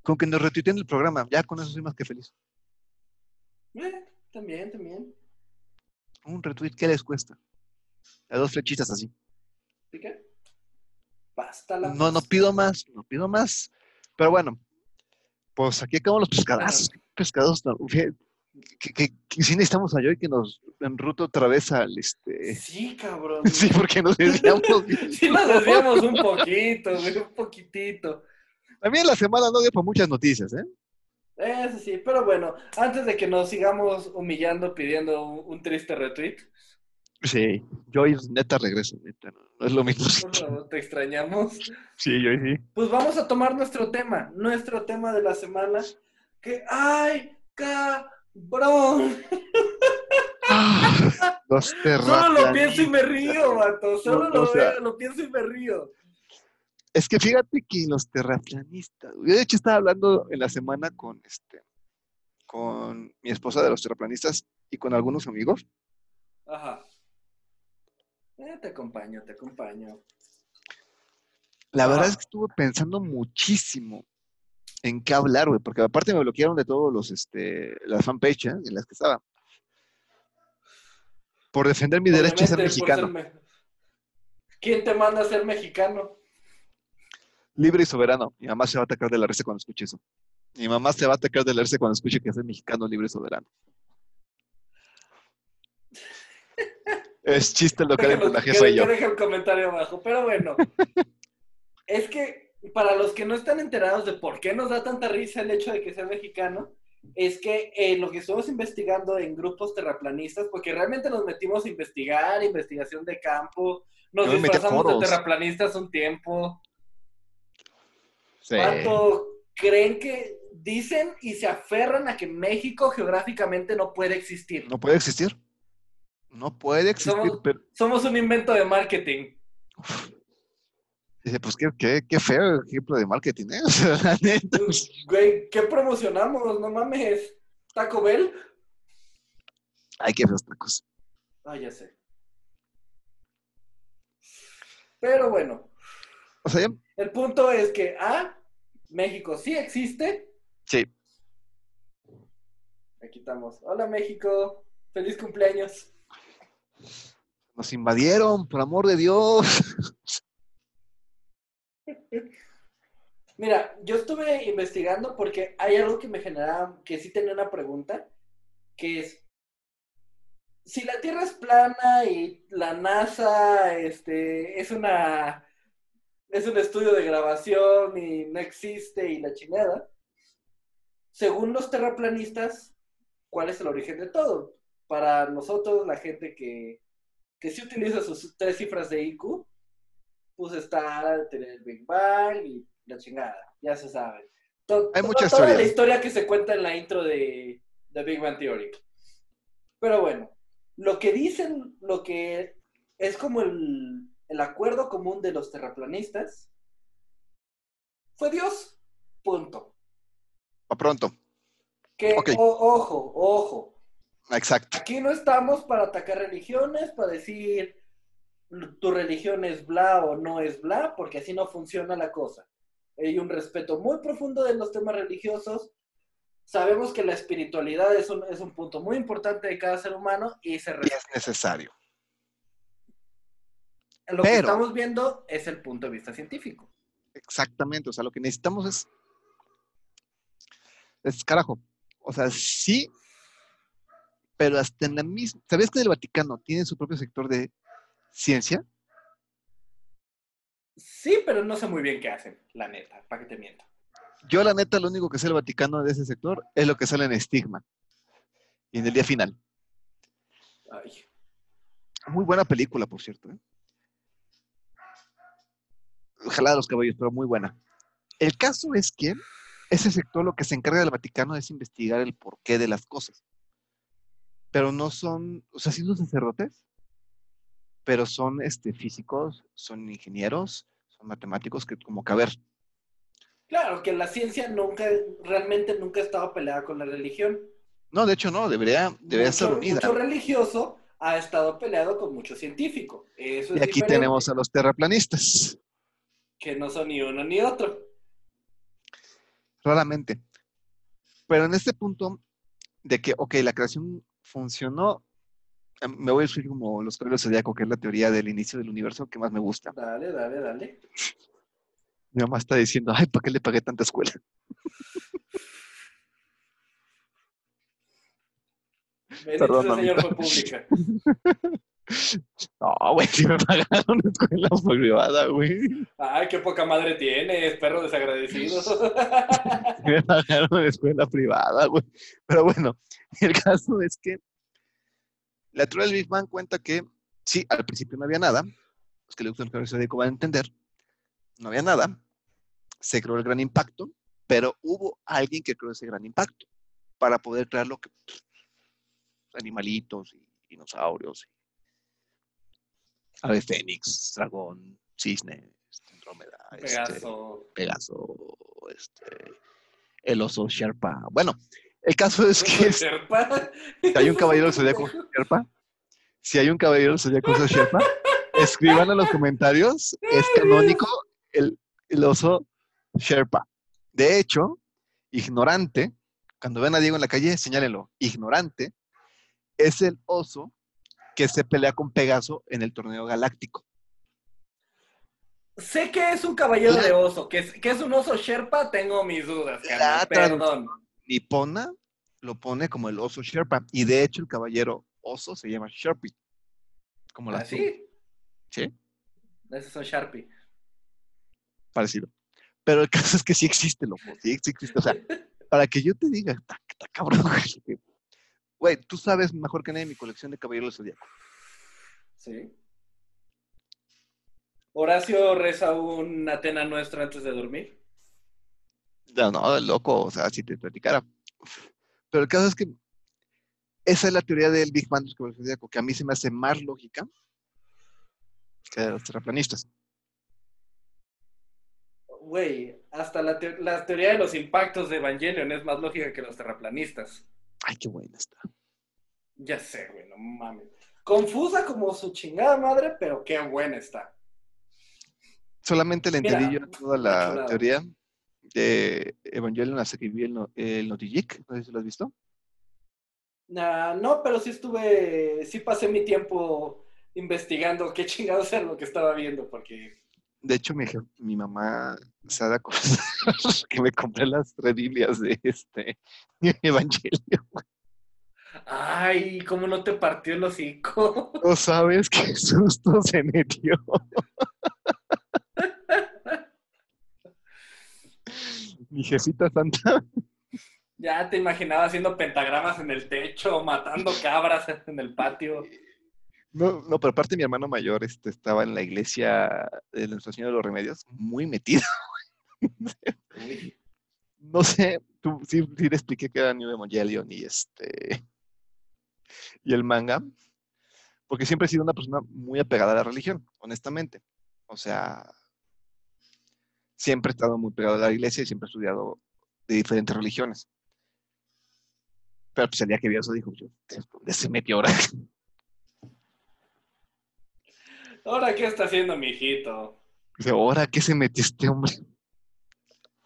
Con que nos retuiteen el programa, ya con eso soy más que feliz.
Eh, también, también.
Un retweet, ¿qué les cuesta? A dos flechitas así.
¿Sí qué? Basta la
No, no pido más, no pido más. Pero bueno, pues aquí acaban los pescadazos. ¿Qué pescados? no? Que, que, que sí necesitamos a Joy que nos enrute otra vez al este.
Sí, cabrón. [laughs]
Sí, porque nos desviamos. [laughs]
Sí nos desviamos un poquito, güey, un poquitito.
También la semana no dio para muchas noticias, ¿eh?
Eso sí, pero bueno, antes de que nos sigamos humillando pidiendo un, un triste retweet,
Sí, Joy neta regresa, neta, no, no es lo mismo.
por favor, te extrañamos.
Sí, Joy sí.
Pues vamos a tomar nuestro tema, nuestro tema de la semana, que ¡ay, cabrón!
Ah, los
Solo lo pienso y me río, vato, solo
No,
lo,
sea-
veo, lo pienso y me río.
Es que fíjate que los terraplanistas. Yo de hecho estaba hablando en la semana con este, con mi esposa de los terraplanistas y con algunos amigos.
Ajá. Eh, te acompaño, te acompaño.
La verdad
Ajá.
es que estuve pensando muchísimo en qué hablar, güey, porque aparte me bloquearon de todos los, este, las fanpages ¿eh? en las que estaba. Por defender mi derecho a ser mexicano,
me- ¿Quién te manda a ser mexicano?
libre y soberano. Mi mamá se va a atacar de la risa cuando escuche eso. Mi mamá se va a atacar de la risa cuando escuche que soy mexicano, libre y soberano. Es chiste local entre
Déjanos-
la
que-
jefa y
que
yo.
deje el comentario abajo. Pero bueno, [laughs] es que para los que no están enterados de por qué nos da tanta risa el hecho de que sea mexicano, es que eh, lo que estuvimos investigando en grupos terraplanistas, porque realmente nos metimos a investigar, investigación de campo, nos
me
disfrazamos de terraplanistas un tiempo.
Sí.
¿Cuánto creen que dicen y se aferran a que México geográficamente no puede existir?
No puede existir. No puede existir,
Somos-
pero
Somos un invento de marketing.
Dice, pues qué, qué, qué feo ejemplo de marketing, ¿eh? O sea, la neta.
Güey, ¿qué promocionamos? No mames. ¿Taco Bell?
Ay, qué feos tacos.
Ah, ya sé. Pero bueno,
O sea, ya-
el punto es que A, México sí existe.
sí,
Aquí estamos. Hola México. Feliz cumpleaños.
Nos invadieron, por amor de Dios. [laughs]
Mira, yo estuve investigando porque hay algo que me generaba, que sí tenía una pregunta, que es, si la Tierra es plana y la NASA este, es una es un estudio de grabación y no existe y la chingada, según los terraplanistas, ¿cuál es el origen de todo? Para nosotros, la gente que, que sí utiliza sus tres cifras de IQ, pues está el Big Bang y la chingada, ya se sabe.
Hay mucha
toda
historia.
la historia que se cuenta en la intro de, de Big Bang Theory. Pero bueno, lo que dicen, lo que es como el, el acuerdo común de los terraplanistas fue Dios. Punto.
A pronto.
Que, o- ojo, ojo.
Exacto.
Aquí no estamos para atacar religiones, para decir tu religión es bla o no es bla, porque así no funciona la cosa. Hay un respeto muy profundo de los temas religiosos. Sabemos que la espiritualidad es un, es un punto muy importante de cada ser humano y se
Y es necesario.
Lo que estamos viendo es el punto de vista científico.
Exactamente. O sea, lo que necesitamos es. Es carajo. O sea, sí. Pero hasta en la misma. ¿Sabías que el Vaticano tiene su propio sector de ciencia?
Sí, pero no sé muy bien qué hacen, la neta, para que te miento.
Yo, la neta, lo único que sé del Vaticano de ese sector es lo que sale en Estigma. Y en el día final.
Ay.
Muy buena película, por cierto. ¿eh? Ojalá de los caballos, pero muy buena. El caso es que ese sector lo que se encarga del Vaticano es investigar el porqué de las cosas. Pero no son, o sea, sí son sacerdotes, pero son este, físicos, son ingenieros, son matemáticos que como que, a ver,
Claro, que la ciencia nunca, realmente nunca ha estado peleada con la religión.
no, de hecho no, debería, debería
mucho,
ser unida.
mucho religioso ha estado peleado con mucho científico. Eso es
Y aquí tenemos a los terraplanistas,
Que no son ni uno ni otro.
raramente. Pero en este punto de que, ok, la creación funcionó, me voy a decir como los caballeros zodiaco, que es la teoría del inicio del universo que más me gusta.
Dale, dale, dale.
Mi mamá está diciendo, ay, ¿para qué le pagué tanta escuela? Perdón,
Señor
mamita.
fue pública. [laughs]
No, güey, si me pagaron escuela privada, güey.
Ay, qué poca madre tienes, perro desagradecido. [laughs]
Me pagaron escuela privada, güey. Pero bueno, el caso es que la teoría del Big Bang cuenta que, sí, al principio no había nada. Los que le gustan el zodíaco van a entender. No había nada. Se creó el gran impacto, pero hubo alguien que creó ese gran impacto para poder crear lo que pues, animalitos y dinosaurios, ave fénix, dragón, cisne, este, andrómeda, este,
Pegaso.
Pegaso, este, el oso Sherpa. Bueno, el caso es que si hay un caballero zodiaco Sherpa, si hay un caballero del zodiaco [laughs] Sherpa, escriban en los comentarios, es canónico el, el oso Sherpa. De hecho, ignorante, cuando ven a Diego en la calle, señálenlo, ignorante, es el oso que se pelea con Pegaso en el torneo galáctico.
Sé que es un caballero de oso, que es, que es un oso Sherpa, tengo mis dudas, carnal, perdón.
Nipona lo pone como el oso Sherpa, y de hecho el caballero oso se llama Sherpie. Como la
¿Ah, sí?
Sí,
Esos son Sharpie.
parecido. Pero el caso es que sí existe, loco. Sí, sí existe. O sea, [laughs] para que yo te diga, está, está cabrón. güey. Güey, tú sabes mejor que nadie mi colección de caballeros del zodiaco.
Sí. Horacio reza un Atena nuestro antes de dormir.
No, no, loco, o sea, si te platicara. Pero el caso es que esa es la teoría del Big Bang del que a mí se me hace más lógica que de los terraplanistas.
Güey, hasta la, teo- la teoría de los impactos de Evangelion es más lógica que los terraplanistas.
Ay, qué buena está.
Ya sé, güey, no mames. Confusa como su chingada madre, pero qué buena está.
Solamente le entendí yo toda la teoría de Evangelion hasta que vi el, no- el Notijic. No sé si lo has visto.
Nah, no, pero sí estuve, sí pasé mi tiempo investigando qué chingados era lo que estaba viendo, porque
De hecho, mi, mi mamá se ha de acordar [laughs] que me compré las tres Biblias de este [laughs] Evangelio.
Ay, ¿cómo no te partió el hocico?
No sabes qué susto se metió. [laughs] Mi jefita santa. [laughs]
Ya te imaginaba haciendo pentagramas en el techo, matando cabras en el patio.
No, no, pero aparte mi hermano mayor este, estaba en la iglesia de Nuestra Señora de los Remedios, muy metido. No sé, tú sí, sí le expliqué que era New Evangelion y este y el manga, porque siempre he sido una persona muy apegada a la religión, honestamente. O sea, siempre he estado muy pegado a la iglesia y siempre he estudiado de diferentes religiones. Pero pues el día que vio eso dijo, yo, ¿dónde se metió ahora? [laughs]
¿Ahora qué está haciendo mi hijito?
Dice, ¿ahora qué se metió este hombre?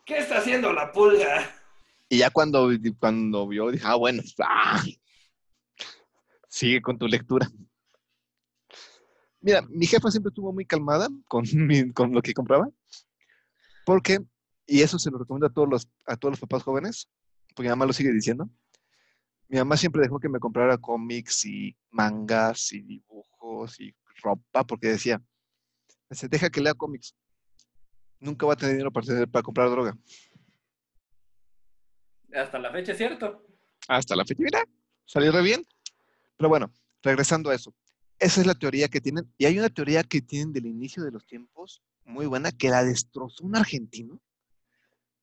¿Qué está haciendo la pulga?
Y ya cuando, cuando vio, dije, ah, bueno, ah, sigue con tu lectura. Mira, mi jefa siempre estuvo muy calmada con, mi- con lo que compraba, porque, y eso se lo recomiendo a todos los, a todos los papás jóvenes, porque mi mamá lo sigue diciendo, mi mamá siempre dejó que me comprara cómics y mangas y dibujos y ropa, porque decía, se deja que lea cómics, nunca va a tener dinero para, tener- para comprar droga.
Hasta la fecha es cierto.
hasta la fecha. Mira, salió re bien. Pero bueno, regresando a eso. Esa es la teoría que tienen. Y hay una teoría que tienen del inicio de los tiempos muy buena que la destrozó un argentino.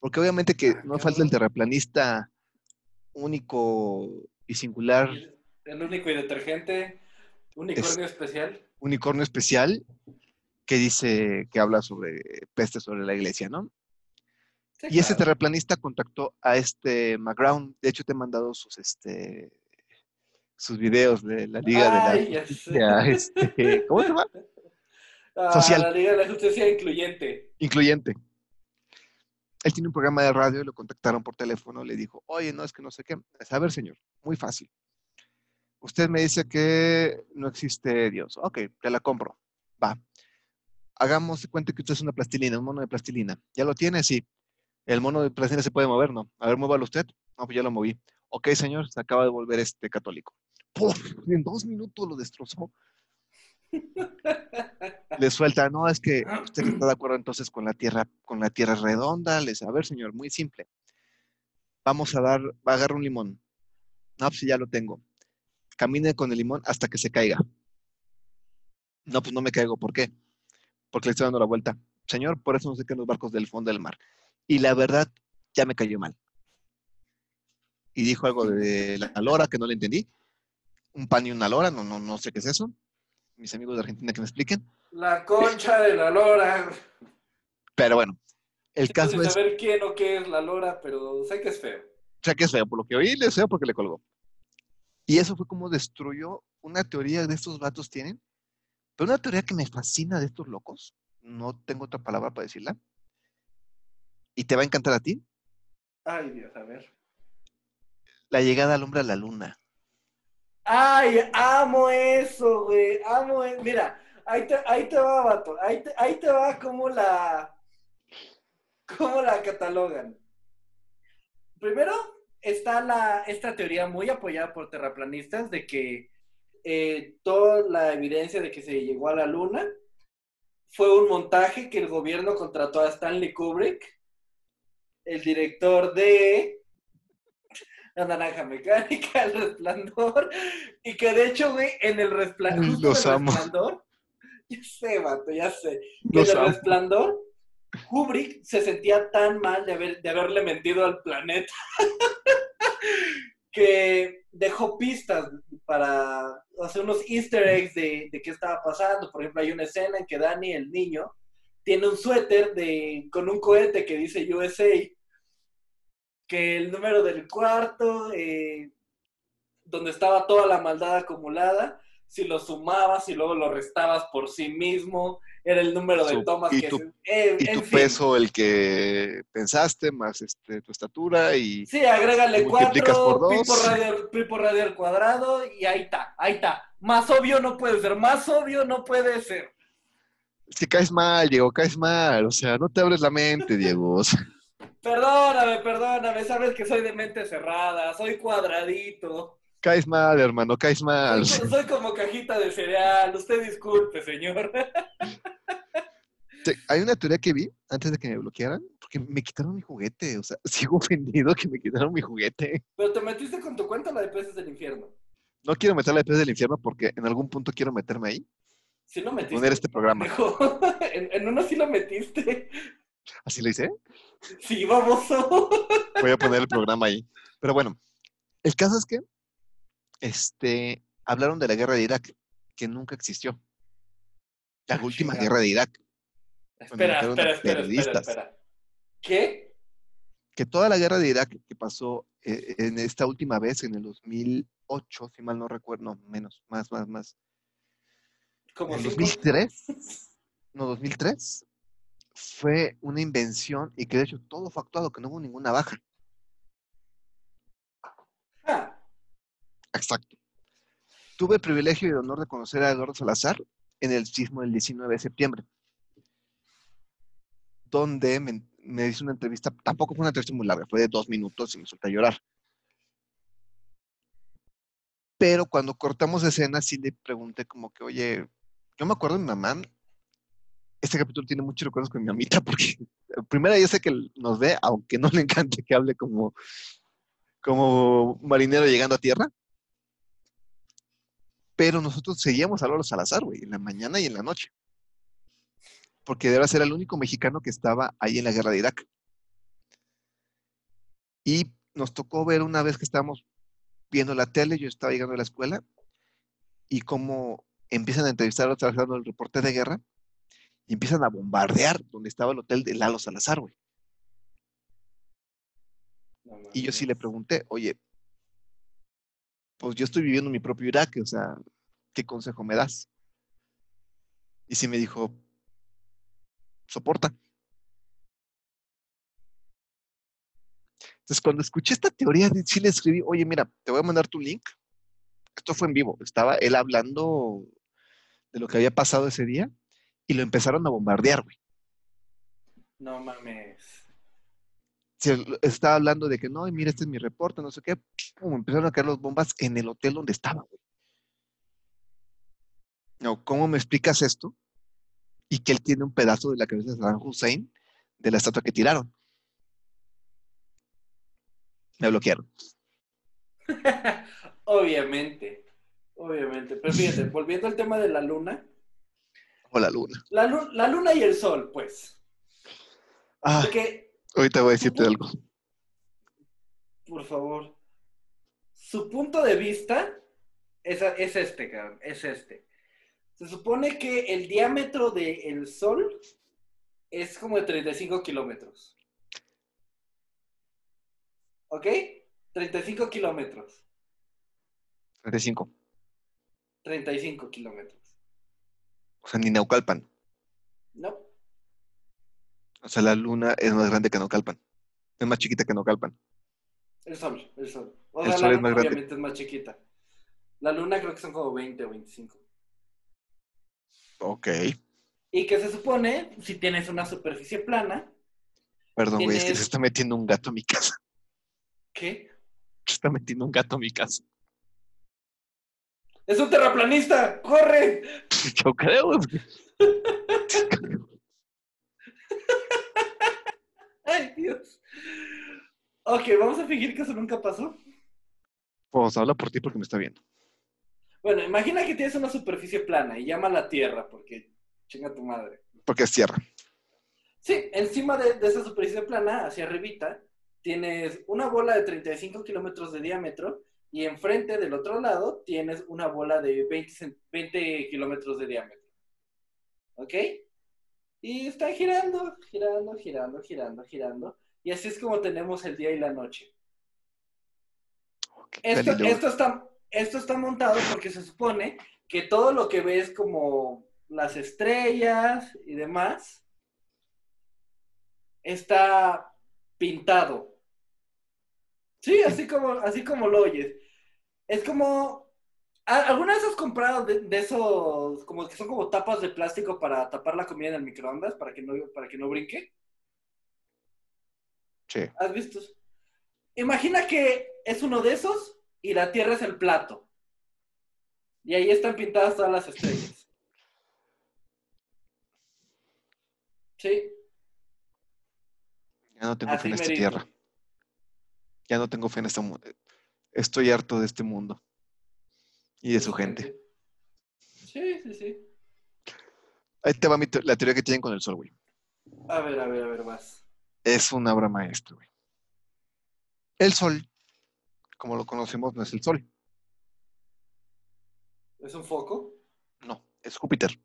Porque obviamente que
Ah,
no falta el terraplanista único y singular
El único y detergente, unicornio especial.
unicornio especial que dice que habla sobre peste sobre la iglesia, ¿no?
Sí,
Y ese terraplanista contactó a este McGround. De hecho, te he mandado sus, este, sus videos de la Liga
Ay,
de
ya
la
sé.
Justicia, este, ¿Cómo se llama? [laughs]
Ah,
Social.
La Liga de la Justicia Incluyente.
Incluyente. Él tiene un programa de radio y lo contactaron por teléfono. Le dijo, oye, no, es que no sé qué. A ver, señor, muy fácil. Usted me dice que no existe Dios. Ok, te la compro. Va. Hagamos de cuenta que usted es una plastilina, un mono de plastilina. ¿Ya lo tiene? Sí. ¿El mono de plastilina se puede mover? No. A ver, muévalo usted. No, pues ya lo moví. Ok, señor, se acaba de volver este católico. ¡Puf! En dos minutos lo destrozó. [laughs] Le suelta, no, es que usted está de acuerdo entonces con la tierra, con la tierra redonda. Les, a ver, señor, muy simple. Vamos a dar, va a agarrar un limón. No, pues ya lo tengo. Camine con el limón hasta que se caiga. No, pues no me caigo. ¿Por qué? Porque le estoy dando la vuelta. Señor, por eso no sé qué en los barcos del fondo del mar. Y la verdad, ya me cayó mal. Y dijo algo de la lora que no le entendí. Un pan y una lora, no, no, no sé qué es eso. Mis amigos de Argentina que me expliquen.
La concha de la lora.
Pero bueno, el caso es,
saber quién o qué es la lora, pero sé que es feo.
sea, que es feo, por lo que oí, le feo porque le colgó. Y eso fue como destruyó una teoría de estos vatos tienen, pero una teoría que me fascina de estos locos, no tengo otra palabra para decirla, y te va a encantar a ti,
Ay, Dios, a ver.
la llegada al hombre a la luna.
Ay, amo eso, güey. Amo eso. Mira, ahí te, ahí te va, vato. Ahí te, ahí te va como la. cómo la catalogan. Primero, está la, esta teoría muy apoyada por terraplanistas de que eh, toda la evidencia de que se llegó a la luna fue un montaje que el gobierno contrató a Stanley Kubrick, el director de La Naranja Mecánica, El Resplandor, y que de hecho, güey, en el, respla-
Ay,
justo
los
en el
amo.
resplandor, [laughs] ya sé, vato, ya sé, que el resplandor, Kubrick se sentía tan mal de, haber, de haberle mentido al planeta [laughs] que dejó pistas para hacer unos easter eggs de, de qué estaba pasando. Por ejemplo, hay una escena en que Danny, el niño, tiene un suéter de, con un cohete que dice USA, que el número del cuarto, eh, donde estaba toda la maldad acumulada, si lo sumabas y luego lo restabas por sí mismo, era el número de tomas
y
que...
tu-
eh,
Y tu
fin.
peso, el que pensaste, más este, tu estatura y
Sí, agrégale cuatro,
por
pi por, radio, pi por radio al cuadrado y ahí está, ahí está. Más obvio no puede ser, más obvio no puede ser.
es que caes mal, Diego, caes mal. O sea, no te abres la mente, Diego. [laughs]
Perdóname, perdóname, sabes que soy de mente cerrada, soy cuadradito.
Caes mal, hermano, caes mal.
Soy, soy como cajita de cereal, usted disculpe, señor. [laughs]
Hay una teoría que vi antes de que me bloquearan, porque me quitaron mi juguete. O sea, [laughs] sigo ofendido que me quitaron mi juguete.
Pero te metiste con tu cuenta la de peces del infierno.
No quiero meter la de del infierno porque en algún punto quiero meterme ahí,
Sí lo metiste.
poner este programa. [laughs]
En, en uno sí lo metiste.
Así lo hice.
Sí, baboso.
Voy a poner el programa ahí. Pero bueno, el caso es que este, hablaron de la guerra de Irak, que nunca existió. La última guerra de Irak,
Espera, espera, espera, espera, espera. ¿Qué?
que toda la guerra de Irak que pasó eh, en esta última vez, en el 2008, si mal no recuerdo, no, menos, más, más, más.
Como
En
cinco-
2003, [laughs] no, 2003, fue una invención y que de hecho todo fue actuado, que no hubo ninguna baja.
Ah,
Exacto. Tuve el privilegio y el honor de conocer a Eduardo Salazar en el sismo del 19 de septiembre, donde me, me hizo una entrevista, tampoco fue una entrevista muy larga, fue de dos minutos y me solté a llorar. Pero cuando cortamos escena, sí le pregunté como que, oye, yo me acuerdo de mi mamá, este capítulo tiene muchos recuerdos con mi mamita, porque [laughs] primero yo sé que nos ve, aunque no le encante que hable como, como marinero llegando a tierra. Pero nosotros seguíamos a Lolo Salazar, güey, en la mañana y en la noche. Porque debe ser el único mexicano que estaba ahí en la guerra de Irak. Y nos tocó ver una vez que estábamos viendo la tele, yo estaba llegando a la escuela, y cómo empiezan a entrevistar a trabajando el reporte de guerra, y empiezan a bombardear donde estaba el hotel de Lalo Salazar, güey.
no
Y yo sí le pregunté, oye, pues yo estoy viviendo mi propio Irak, o sea, ¿qué consejo me das? Y sí me dijo, soporta. Entonces, cuando escuché esta teoría, de- sí le escribí, oye, mira, te voy a mandar tu link. Esto fue en vivo, estaba él hablando de lo que había pasado ese día y lo empezaron a bombardear, güey.
No mames.
estaba hablando de que no, y mira, este es mi reporte, no sé qué, pum, empezaron a caer las bombas en el hotel donde estaba, güey. No, ¿cómo me explicas esto? Y que él tiene un pedazo de la cabeza de Saddam Hussein de la estatua que tiraron. Me bloquearon. [laughs]
obviamente, obviamente. Pero fíjate, [laughs] volviendo al tema de la luna,
O la luna.
la, lu- la luna y el sol, pues.
Ah,
Porque,
ahorita voy a decirte algo.
por favor, su punto de vista es, es este, cabrón, es este. Se supone que el diámetro del sol es como de 35 kilómetros. ¿Ok? 35 kilómetros.
35.
35 kilómetros.
O sea, ni Naucalpan.
¿No?
O sea, la luna es más grande que Naucalpan. Es más chiquita que Naucalpan.
El sol, el sol. O
El
sea,
sol
la
es más
luna
grande.
obviamente es más chiquita. La luna creo que son como 20 o 25.
Ok.
Y que se supone, si tienes una superficie plana,
Perdón, güey, es que se está metiendo un gato a mi casa.
¿qué?
Se está metiendo un gato a mi casa.
¡Es un terraplanista! ¡Corre! [laughs]
Yo creo. [laughs]
¡Ay, Dios! Ok, vamos a fingir que eso nunca pasó.
Pues habla por ti porque me está viendo.
Bueno, imagina que tienes una superficie plana y llama a la Tierra, porque chinga tu madre.
Porque es tierra.
Sí, encima de, de esa superficie plana, hacia arribita, tienes una bola de 35 kilómetros de diámetro y enfrente del otro lado tienes una bola de 20, cen- 20 kilómetros de diámetro. ¿Ok? Y está girando, girando, girando, girando, girando. Y así es como tenemos el día y la noche. Esto, esto, está, esto está montado porque se supone que todo lo que ves como las estrellas y demás está pintado. Sí, así como, así como lo oyes. Es como. ¿a- ¿Alguna vez has comprado de, de esos, como que son como tapas de plástico para tapar la comida en el microondas para que no, para que no brinque?
Sí.
¿Has visto? Imagina que es uno de esos y la Tierra es el plato. Y ahí están pintadas todas las estrellas. Sí,
Ya no tengo
Así
fe en esta tierra. Ya no tengo fe en este mundo. Estoy harto de este mundo y de su gente.
Sí, sí, sí.
Ahí te va mi te- la teoría que tienen con el sol, güey.
A ver, a ver, a ver, más.
Es una obra maestra, güey. El sol, como lo conocemos, no es el sol.
¿Es un foco?
No, es Júpiter.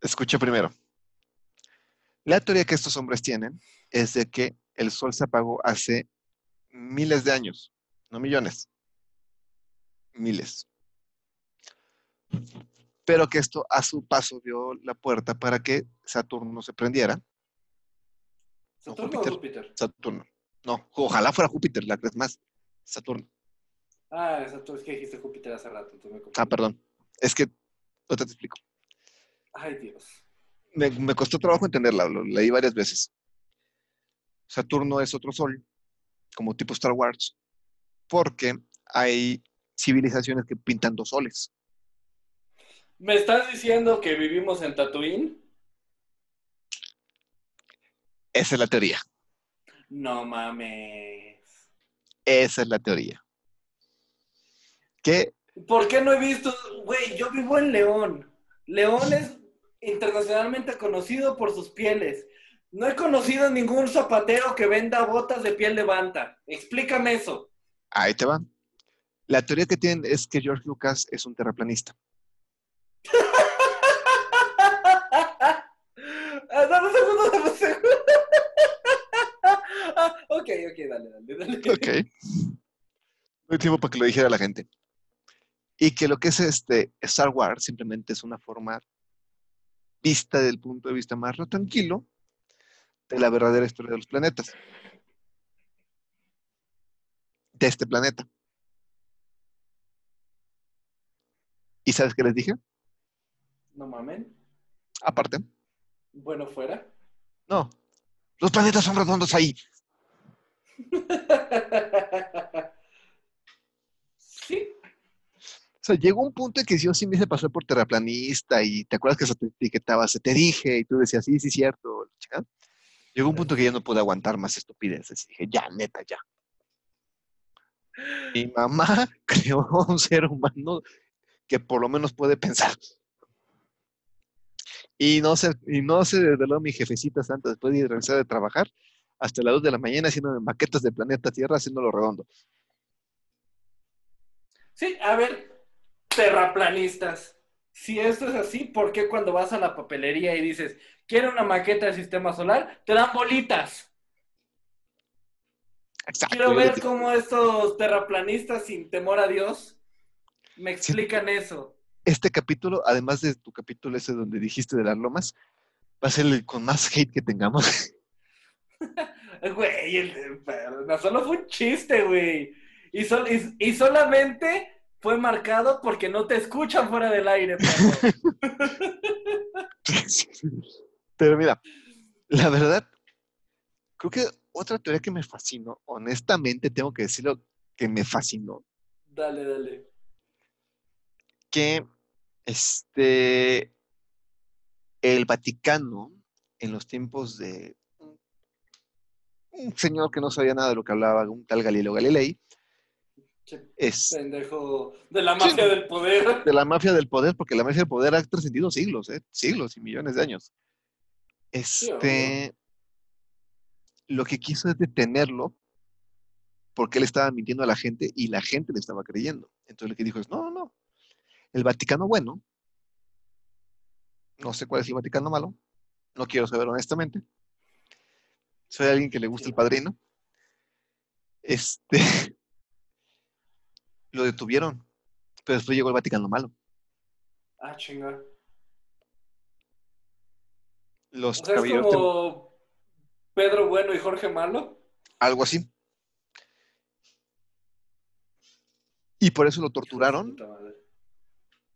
Escucha primero. La teoría que estos hombres tienen es de que el sol se apagó hace miles de años, no millones, miles. Pero que esto a su paso dio la puerta para que Saturno se prendiera.
¿Saturno
Júpiter.
o Júpiter?
Saturno. No, ojalá fuera Júpiter, la crees más. Saturno.
Ah, Saturno, es que dijiste Júpiter hace rato. entonces me.
Ah, perdón. Es que, ahorita te explico.
Ay, Dios.
Me, me costó trabajo entenderla, lo leí varias veces. Saturno es otro sol, como tipo Star Wars, porque hay civilizaciones que pintan dos soles.
¿Me estás diciendo que vivimos en Tatooine?
Esa es la teoría.
No mames.
Esa es la teoría. Que
¿Por qué no he visto? Güey, yo vivo en León. León es internacionalmente conocido por sus pieles. No he conocido ningún zapatero que venda botas de piel de banta. Explícame eso.
ahí te va. La teoría que tienen es que George Lucas es un terraplanista.
Ah, dame un segundo, dame un segundo. Ah, ok, ok, dale, dale, dale.
Ok. No hay tiempo para que lo dijera la gente. Y que lo que es este Star Wars simplemente es una forma vista del punto de vista más tranquilo de la verdadera historia de los planetas. De este planeta. ¿Y sabes qué les dije?
No mamen.
Aparte,
Bueno, fuera.
no. Los planetas son redondos ahí. [laughs]
sí.
O sea, llegó un punto en que yo sí me hice pasar por terraplanista y te acuerdas que se te etiquetaba, se te dije y tú decías, sí, sí, cierto. Llegó un punto que ya no pude aguantar más estupideces y dije, ya, neta, ya. Mi mamá [laughs] creó un ser humano que por lo menos puede pensar. Y no se, y no se desveló mi jefecita santa después de regresar de trabajar hasta las 2 de la mañana haciendo maquetas del planeta Tierra, haciéndolo redondo.
Sí, a ver, terraplanistas. Si esto es así, ¿por qué cuando vas a la papelería y dices, quiero una maqueta del sistema solar, te dan bolitas?
Exacto.
Quiero ver cómo estos terraplanistas sin temor a Dios me explican eso.
Este capítulo, además de tu capítulo ese donde dijiste de las lomas, va a ser el con más hate que tengamos. [laughs]
Güey, el- no solo fue un chiste, güey. Y, sol- y- y solamente fue marcado porque no te escuchan fuera del aire. [laughs] [laughs]
Pero mira, la verdad, creo que otra teoría que me fascinó, honestamente tengo que decirlo que me fascinó,
Dale, dale.
que este el Vaticano en los tiempos de un- señor que no sabía nada de lo que hablaba, un tal Galileo Galilei, es
pendejo de la mafia del poder.
de la mafia del poder, porque la mafia del poder ha trascendido siglos, ¿eh? siglos y millones de años. Este, lo que quiso es detenerlo porque él estaba mintiendo a la gente y la gente le estaba creyendo. Entonces lo que dijo es, no, no, no, el Vaticano bueno, no sé cuál es el Vaticano malo, no quiero saber honestamente, soy alguien que le gusta el padrino, Este. [laughs] lo detuvieron. Pero después llegó el Vaticano Malo.
Ah, chinga.
Los
O sea, es
caballeros tem-
como Pedro Bueno y Jorge Malo.
algo así. Y por eso lo torturaron.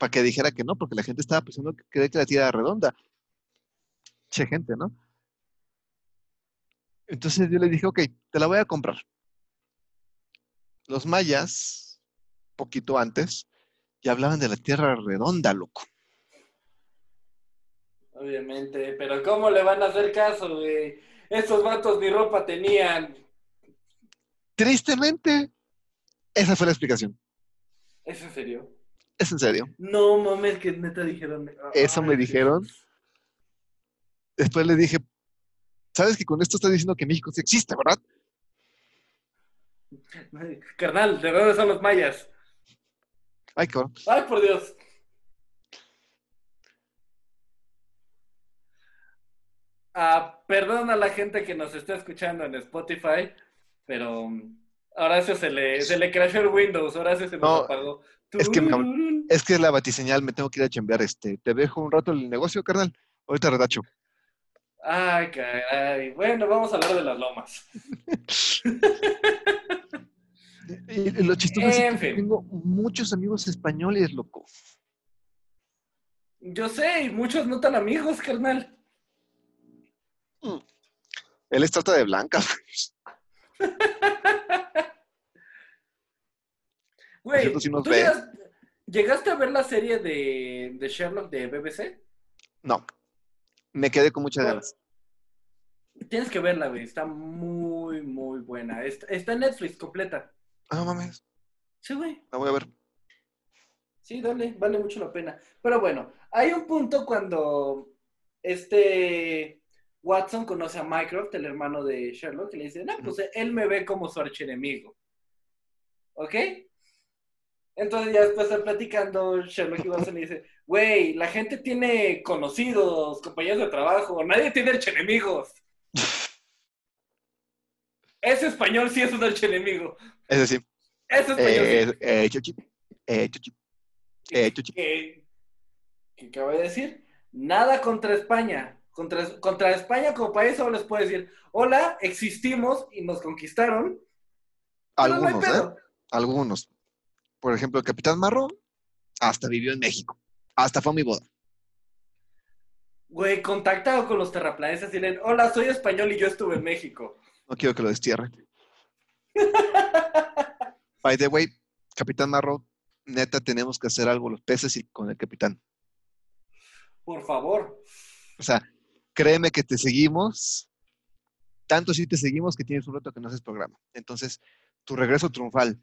Para que dijera que no, porque la gente estaba pensando que creía que la tierra era redonda. Che gente, ¿no? Entonces yo le dije, ok, te la voy a comprar. Los mayas, poquito antes, ya hablaban de la tierra redonda, loco.
Obviamente, pero ¿cómo le van a hacer caso, güey? Estos vatos ni ropa tenían.
Tristemente, esa fue la explicación.
¿Es en serio?
Es en serio.
No mames, que neta dijeron.
Eso me dijeron. Después le dije, ¿sabes que con esto estás diciendo que México sí existe, verdad?
Carnal, ¿de dónde son los mayas?
Ay, cabrón.
Ay, por Dios. Ah, perdón a la gente que nos está escuchando en Spotify, pero a Horacio se le, se le crashó el Windows, Horacio se nos
No,
apagó.
es que me-. Es que es la batiseñal, me tengo que ir a chambear. Este, te dejo un rato el negocio, carnal. Ahorita redacho.
Ay, caray. Bueno, vamos a hablar de las lomas.
Y, y lo chistoso es que
fin.
tengo muchos amigos españoles, loco.
Yo sé, y muchos no tan amigos, carnal.
Él es trata de blancas. [laughs]
Güey,
sí
¿tú llegas- llegaste a ver la serie de, de Sherlock de BBC?
No. Me quedé con muchas
Bueno,
ganas.
Tienes que verla, güey. Está muy, muy buena. Está, está en Netflix completa.
Ah, mames.
Sí, güey.
La voy a ver.
Sí, dale, vale mucho la pena. Pero bueno, hay un punto cuando este Watson conoce a Mycroft, el hermano de Sherlock, y le dice, no, pues él me ve como su archienemigo. ¿Ok? Entonces ya después están platicando, Sherlock y Watson le dice, güey, la gente tiene conocidos, compañeros de trabajo, nadie tiene archienemigos. Ese español sí es un archienemigo.
Es decir,
Ese español sí.
eh, eh, eh, chuchi, eh, chuchi.
que, que acaba de decir, nada contra España. Contra, contra España como país solo les puedo decir, hola, existimos y nos conquistaron. no
Algunos, ¿eh? Algunos. Por ejemplo, el Capitán Marro hasta vivió en México. Hasta fue a mi boda.
Güey, contactado con los terraplanistas y dile, hola, soy español y yo estuve en México.
No quiero que lo destierren. [laughs] By the way, Capitán Marro, neta, tenemos que hacer algo los peces y con el capitán.
Por favor.
O sea, créeme que te seguimos. Tanto sí te seguimos que tienes un rato que no haces programa. Entonces, tu regreso triunfal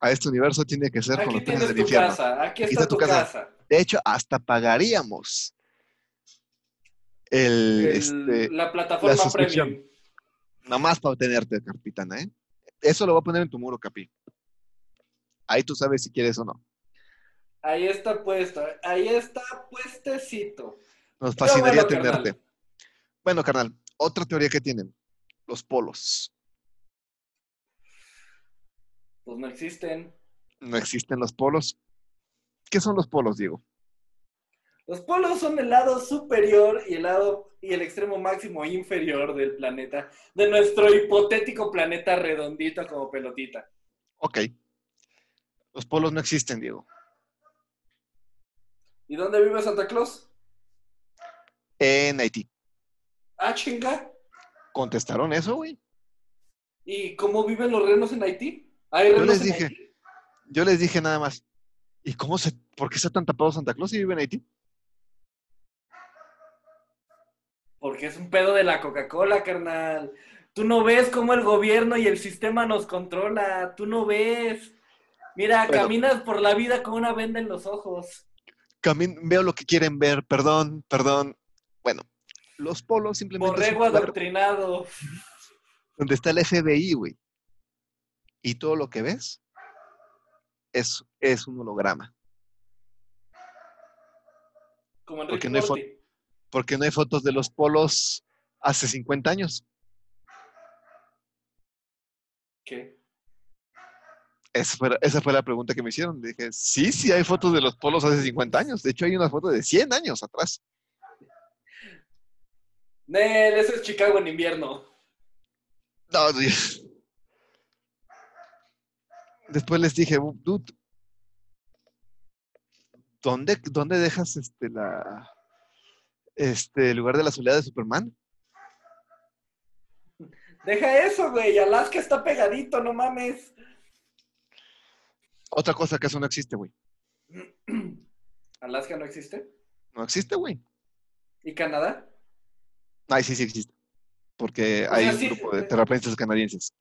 a este universo tiene que ser con los
tienes
del
tu
infierno.
casa, aquí
Aquí
está,
está tu
tu
casa.
casa.
De hecho, hasta pagaríamos el,
El-
este,
la plataforma
suscripción.
premium.
nada más para obtenerte, capitana, ¿eh? Eso lo voy a poner en tu muro, Capi. Ahí tú sabes si quieres o no.
Ahí está puesto, ahí está puestecito.
Nos fascinaría
bueno, carnal.
tenerte. Bueno, carnal, otra teoría que tienen, los polos.
Pues no existen.
No existen los polos. ¿Qué son los polos, Diego?
Los polos son el lado superior y el lado y el extremo máximo inferior del planeta, de nuestro hipotético planeta redondito como pelotita.
Ok. Los polos no existen, Diego.
¿Y dónde vive Santa Claus?
En Haití.
Ah, chinga.
¿Contestaron eso, güey?
¿Y cómo viven los renos en Haití? ¿Hay
Yo les
en
dije.
Haití?
Yo les dije nada más. ¿Y cómo se, por qué está tan tapado Santa Claus y vive en Haití?
Porque es un pedo de la Coca-Cola, carnal. Tú no ves cómo el gobierno y el sistema nos controla. Tú no ves. Mira, caminas por la vida con una venda en los ojos.
Camin- veo lo que quieren ver, perdón, perdón. Bueno, los polos simplemente
Borrego adoctrinado.
donde está el FBI, güey. Y todo lo que ves es, es un holograma.
Como
Porque no hay. Porque no hay fotos de los polos hace 50 años.
¿Qué?
Esa fue, la- esa fue la pregunta que me hicieron. Dije, sí, sí, hay fotos de los polos hace 50 años. De hecho, hay una foto de 100 años atrás.
Nel, eso es Chicago en invierno.
No, Dios. Después les dije, dude, ¿dónde, dónde dejas este, la, este, el lugar de la soledad de Superman?
Deja eso, güey. Alaska está pegadito, no mames.
Otra cosa que eso no existe, güey. [clears throat]
¿Alaska no existe?
No existe, güey.
¿Y Canadá?
Ay, sí, sí existe. Porque hay un grupo de
eh,
terraplanistas canadienses.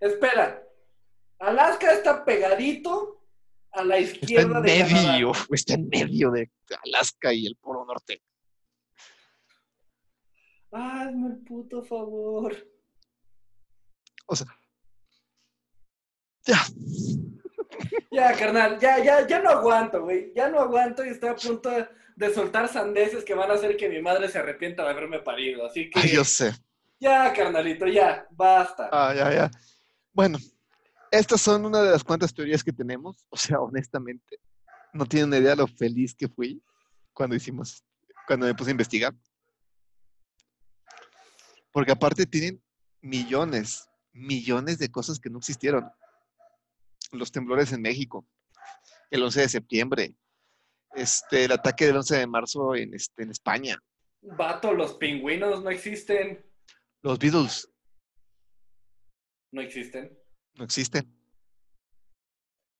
Espera. Alaska está pegadito a la
Está
izquierda
en
de Canadá.
medio, [laughs] está en medio de Alaska y el Polo Norte.
Hazme el puto favor.
O sea, ya,
Ya, carnal, ya, ya, ya no aguanto, güey. Ya no aguanto y estoy a punto de, de soltar sandeces que van a hacer que mi madre se arrepienta de haberme parido. Así que
ay, yo sé.
ya, carnalito, ya, basta.
Ah, ya, ya. Bueno, estas son una de las cuantas teorías que tenemos. O sea, honestamente, no tienen idea lo feliz que fui cuando hicimos, cuando me puse a investigar. Porque aparte tienen millones, millones de cosas que no existieron. Los temblores en México, el 11 de septiembre, este, el ataque del 11 de marzo en, este, en España,
Vato, los pingüinos no existen.
los Beatles
No existen.
no existen.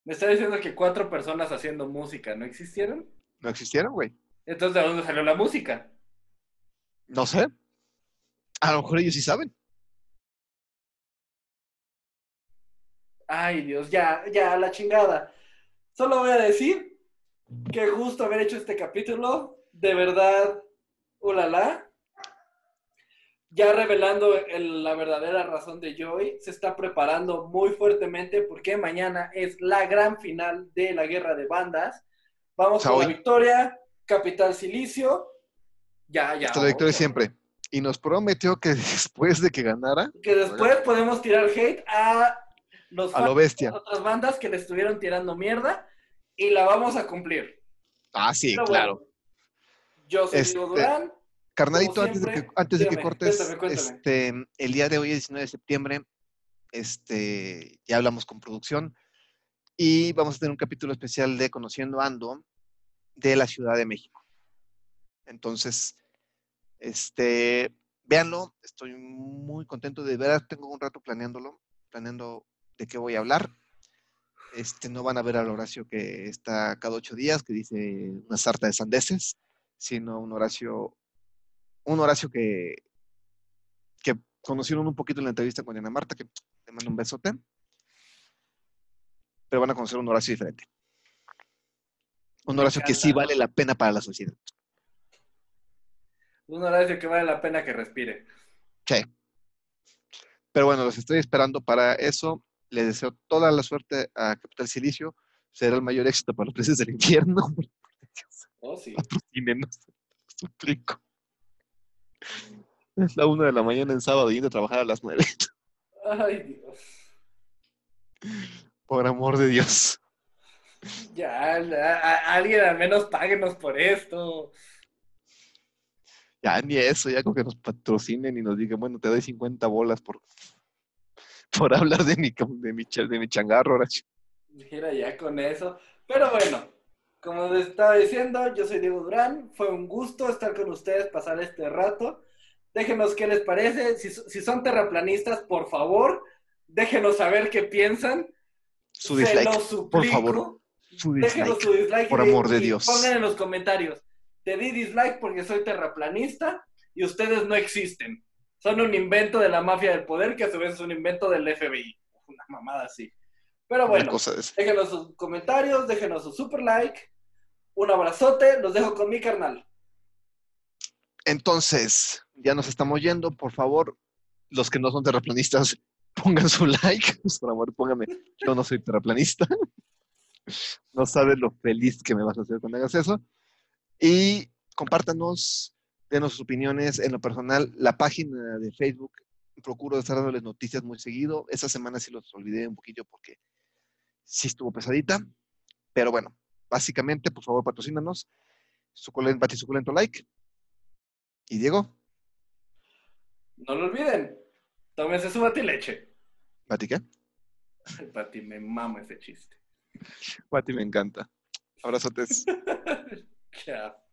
Me está diciendo que cuatro personas haciendo música no existieron.
No existieron, güey.
Entonces, ¿de dónde salió la música?
No sé. A lo mejor ellos sí saben.
Ay, Dios, ya, ya, la chingada. Solo voy a decir que justo haber hecho este capítulo, de verdad, ulala. Ya revelando el- la verdadera razón de Joy, se está preparando muy fuertemente porque mañana es la gran final de la guerra de bandas. Vamos con la victoria, Capital Silicio. Ya, ya.
La victoria siempre. Y nos prometió que [laughs] después de que ganara,
Que después podemos tirar hate a los
a lo bestia.
otras bandas que le estuvieron tirando mierda y la vamos a cumplir.
Ah, sí,
Pero
claro.
bueno, yo soy
Este,
Diego Durán.
Carnalito, antes de que, antes de que cortes,
cuéntame, cuéntame.
este, el día de hoy, 19 de septiembre, este, ya hablamos con producción y vamos a tener un capítulo especial de Conociendo Ando de la Ciudad de México. Entonces, este, véanlo, estoy muy contento de ver, tengo un rato planeándolo, planeando de qué voy a hablar. Este, no van a ver al Horacio que está cada ocho días, que dice una sarta de sandeces, sino un Horacio, un Horacio que, que conocieron un poquito en la entrevista con Ana Marta, que le mando un besote. Pero van a conocer un Horacio diferente. Un Horacio que sí vale la pena para la sociedad.
Un horario que vale la pena que respire.
Sí. Pero bueno, los estoy esperando para eso. Les deseo toda la suerte a Capital Silicio. Será el mayor éxito para los precios del infierno. [laughs]
Oh, sí.
Patrocínenos, suplico. Es la una de la mañana en sábado y de trabajar a las nueve.
Ay, Dios.
Por amor de Dios.
Ya, la- a- alguien al menos páguenos por esto.
Ya ni eso, ya con que nos patrocinen y nos digan, bueno, te doy 50 bolas por, por hablar de mi, de mi, de mi changarro, Horacio.
Mira, ya con eso. Pero bueno, como les estaba diciendo, yo soy Diego Durán. Fue un gusto estar con ustedes, pasar este rato. Déjenos qué les parece. Si, si son terraplanistas, por favor, déjenos saber qué piensan.
Su
Se
dislike,
lo suplico.
favor. su
Déjenos
dislike.
su dislike.
por
y-
amor de Dios.
Pongan en los comentarios. Te di dislike porque soy terraplanista y ustedes no existen. Son un invento de la mafia del poder que a su vez es un invento del FBI. Una mamada así. Pero bueno, déjenos sus comentarios, déjenos su super like. Un abrazote, los dejo con mi carnal.
Entonces, ya nos estamos yendo. Por favor, los que no son terraplanistas, [laughs] pongan su like. [laughs] Por favor, póngame. Yo no soy terraplanista. [laughs] No sabes lo feliz que me vas a hacer cuando hagas eso. Y compártanos, denos sus opiniones. En lo personal, la página de Facebook procuro estar dándoles noticias muy seguido. Esa semana sí los olvidé un poquillo porque sí estuvo pesadita. Pero bueno, básicamente, por favor, patrocínanos. Suculento, bati suculento like. Y Diego,
No lo olviden. Tómese su batileche.
¿Bati qué? [laughs]
Pati, me mama ese chiste.
Bati me encanta. Abrazotes. [laughs]
Chao.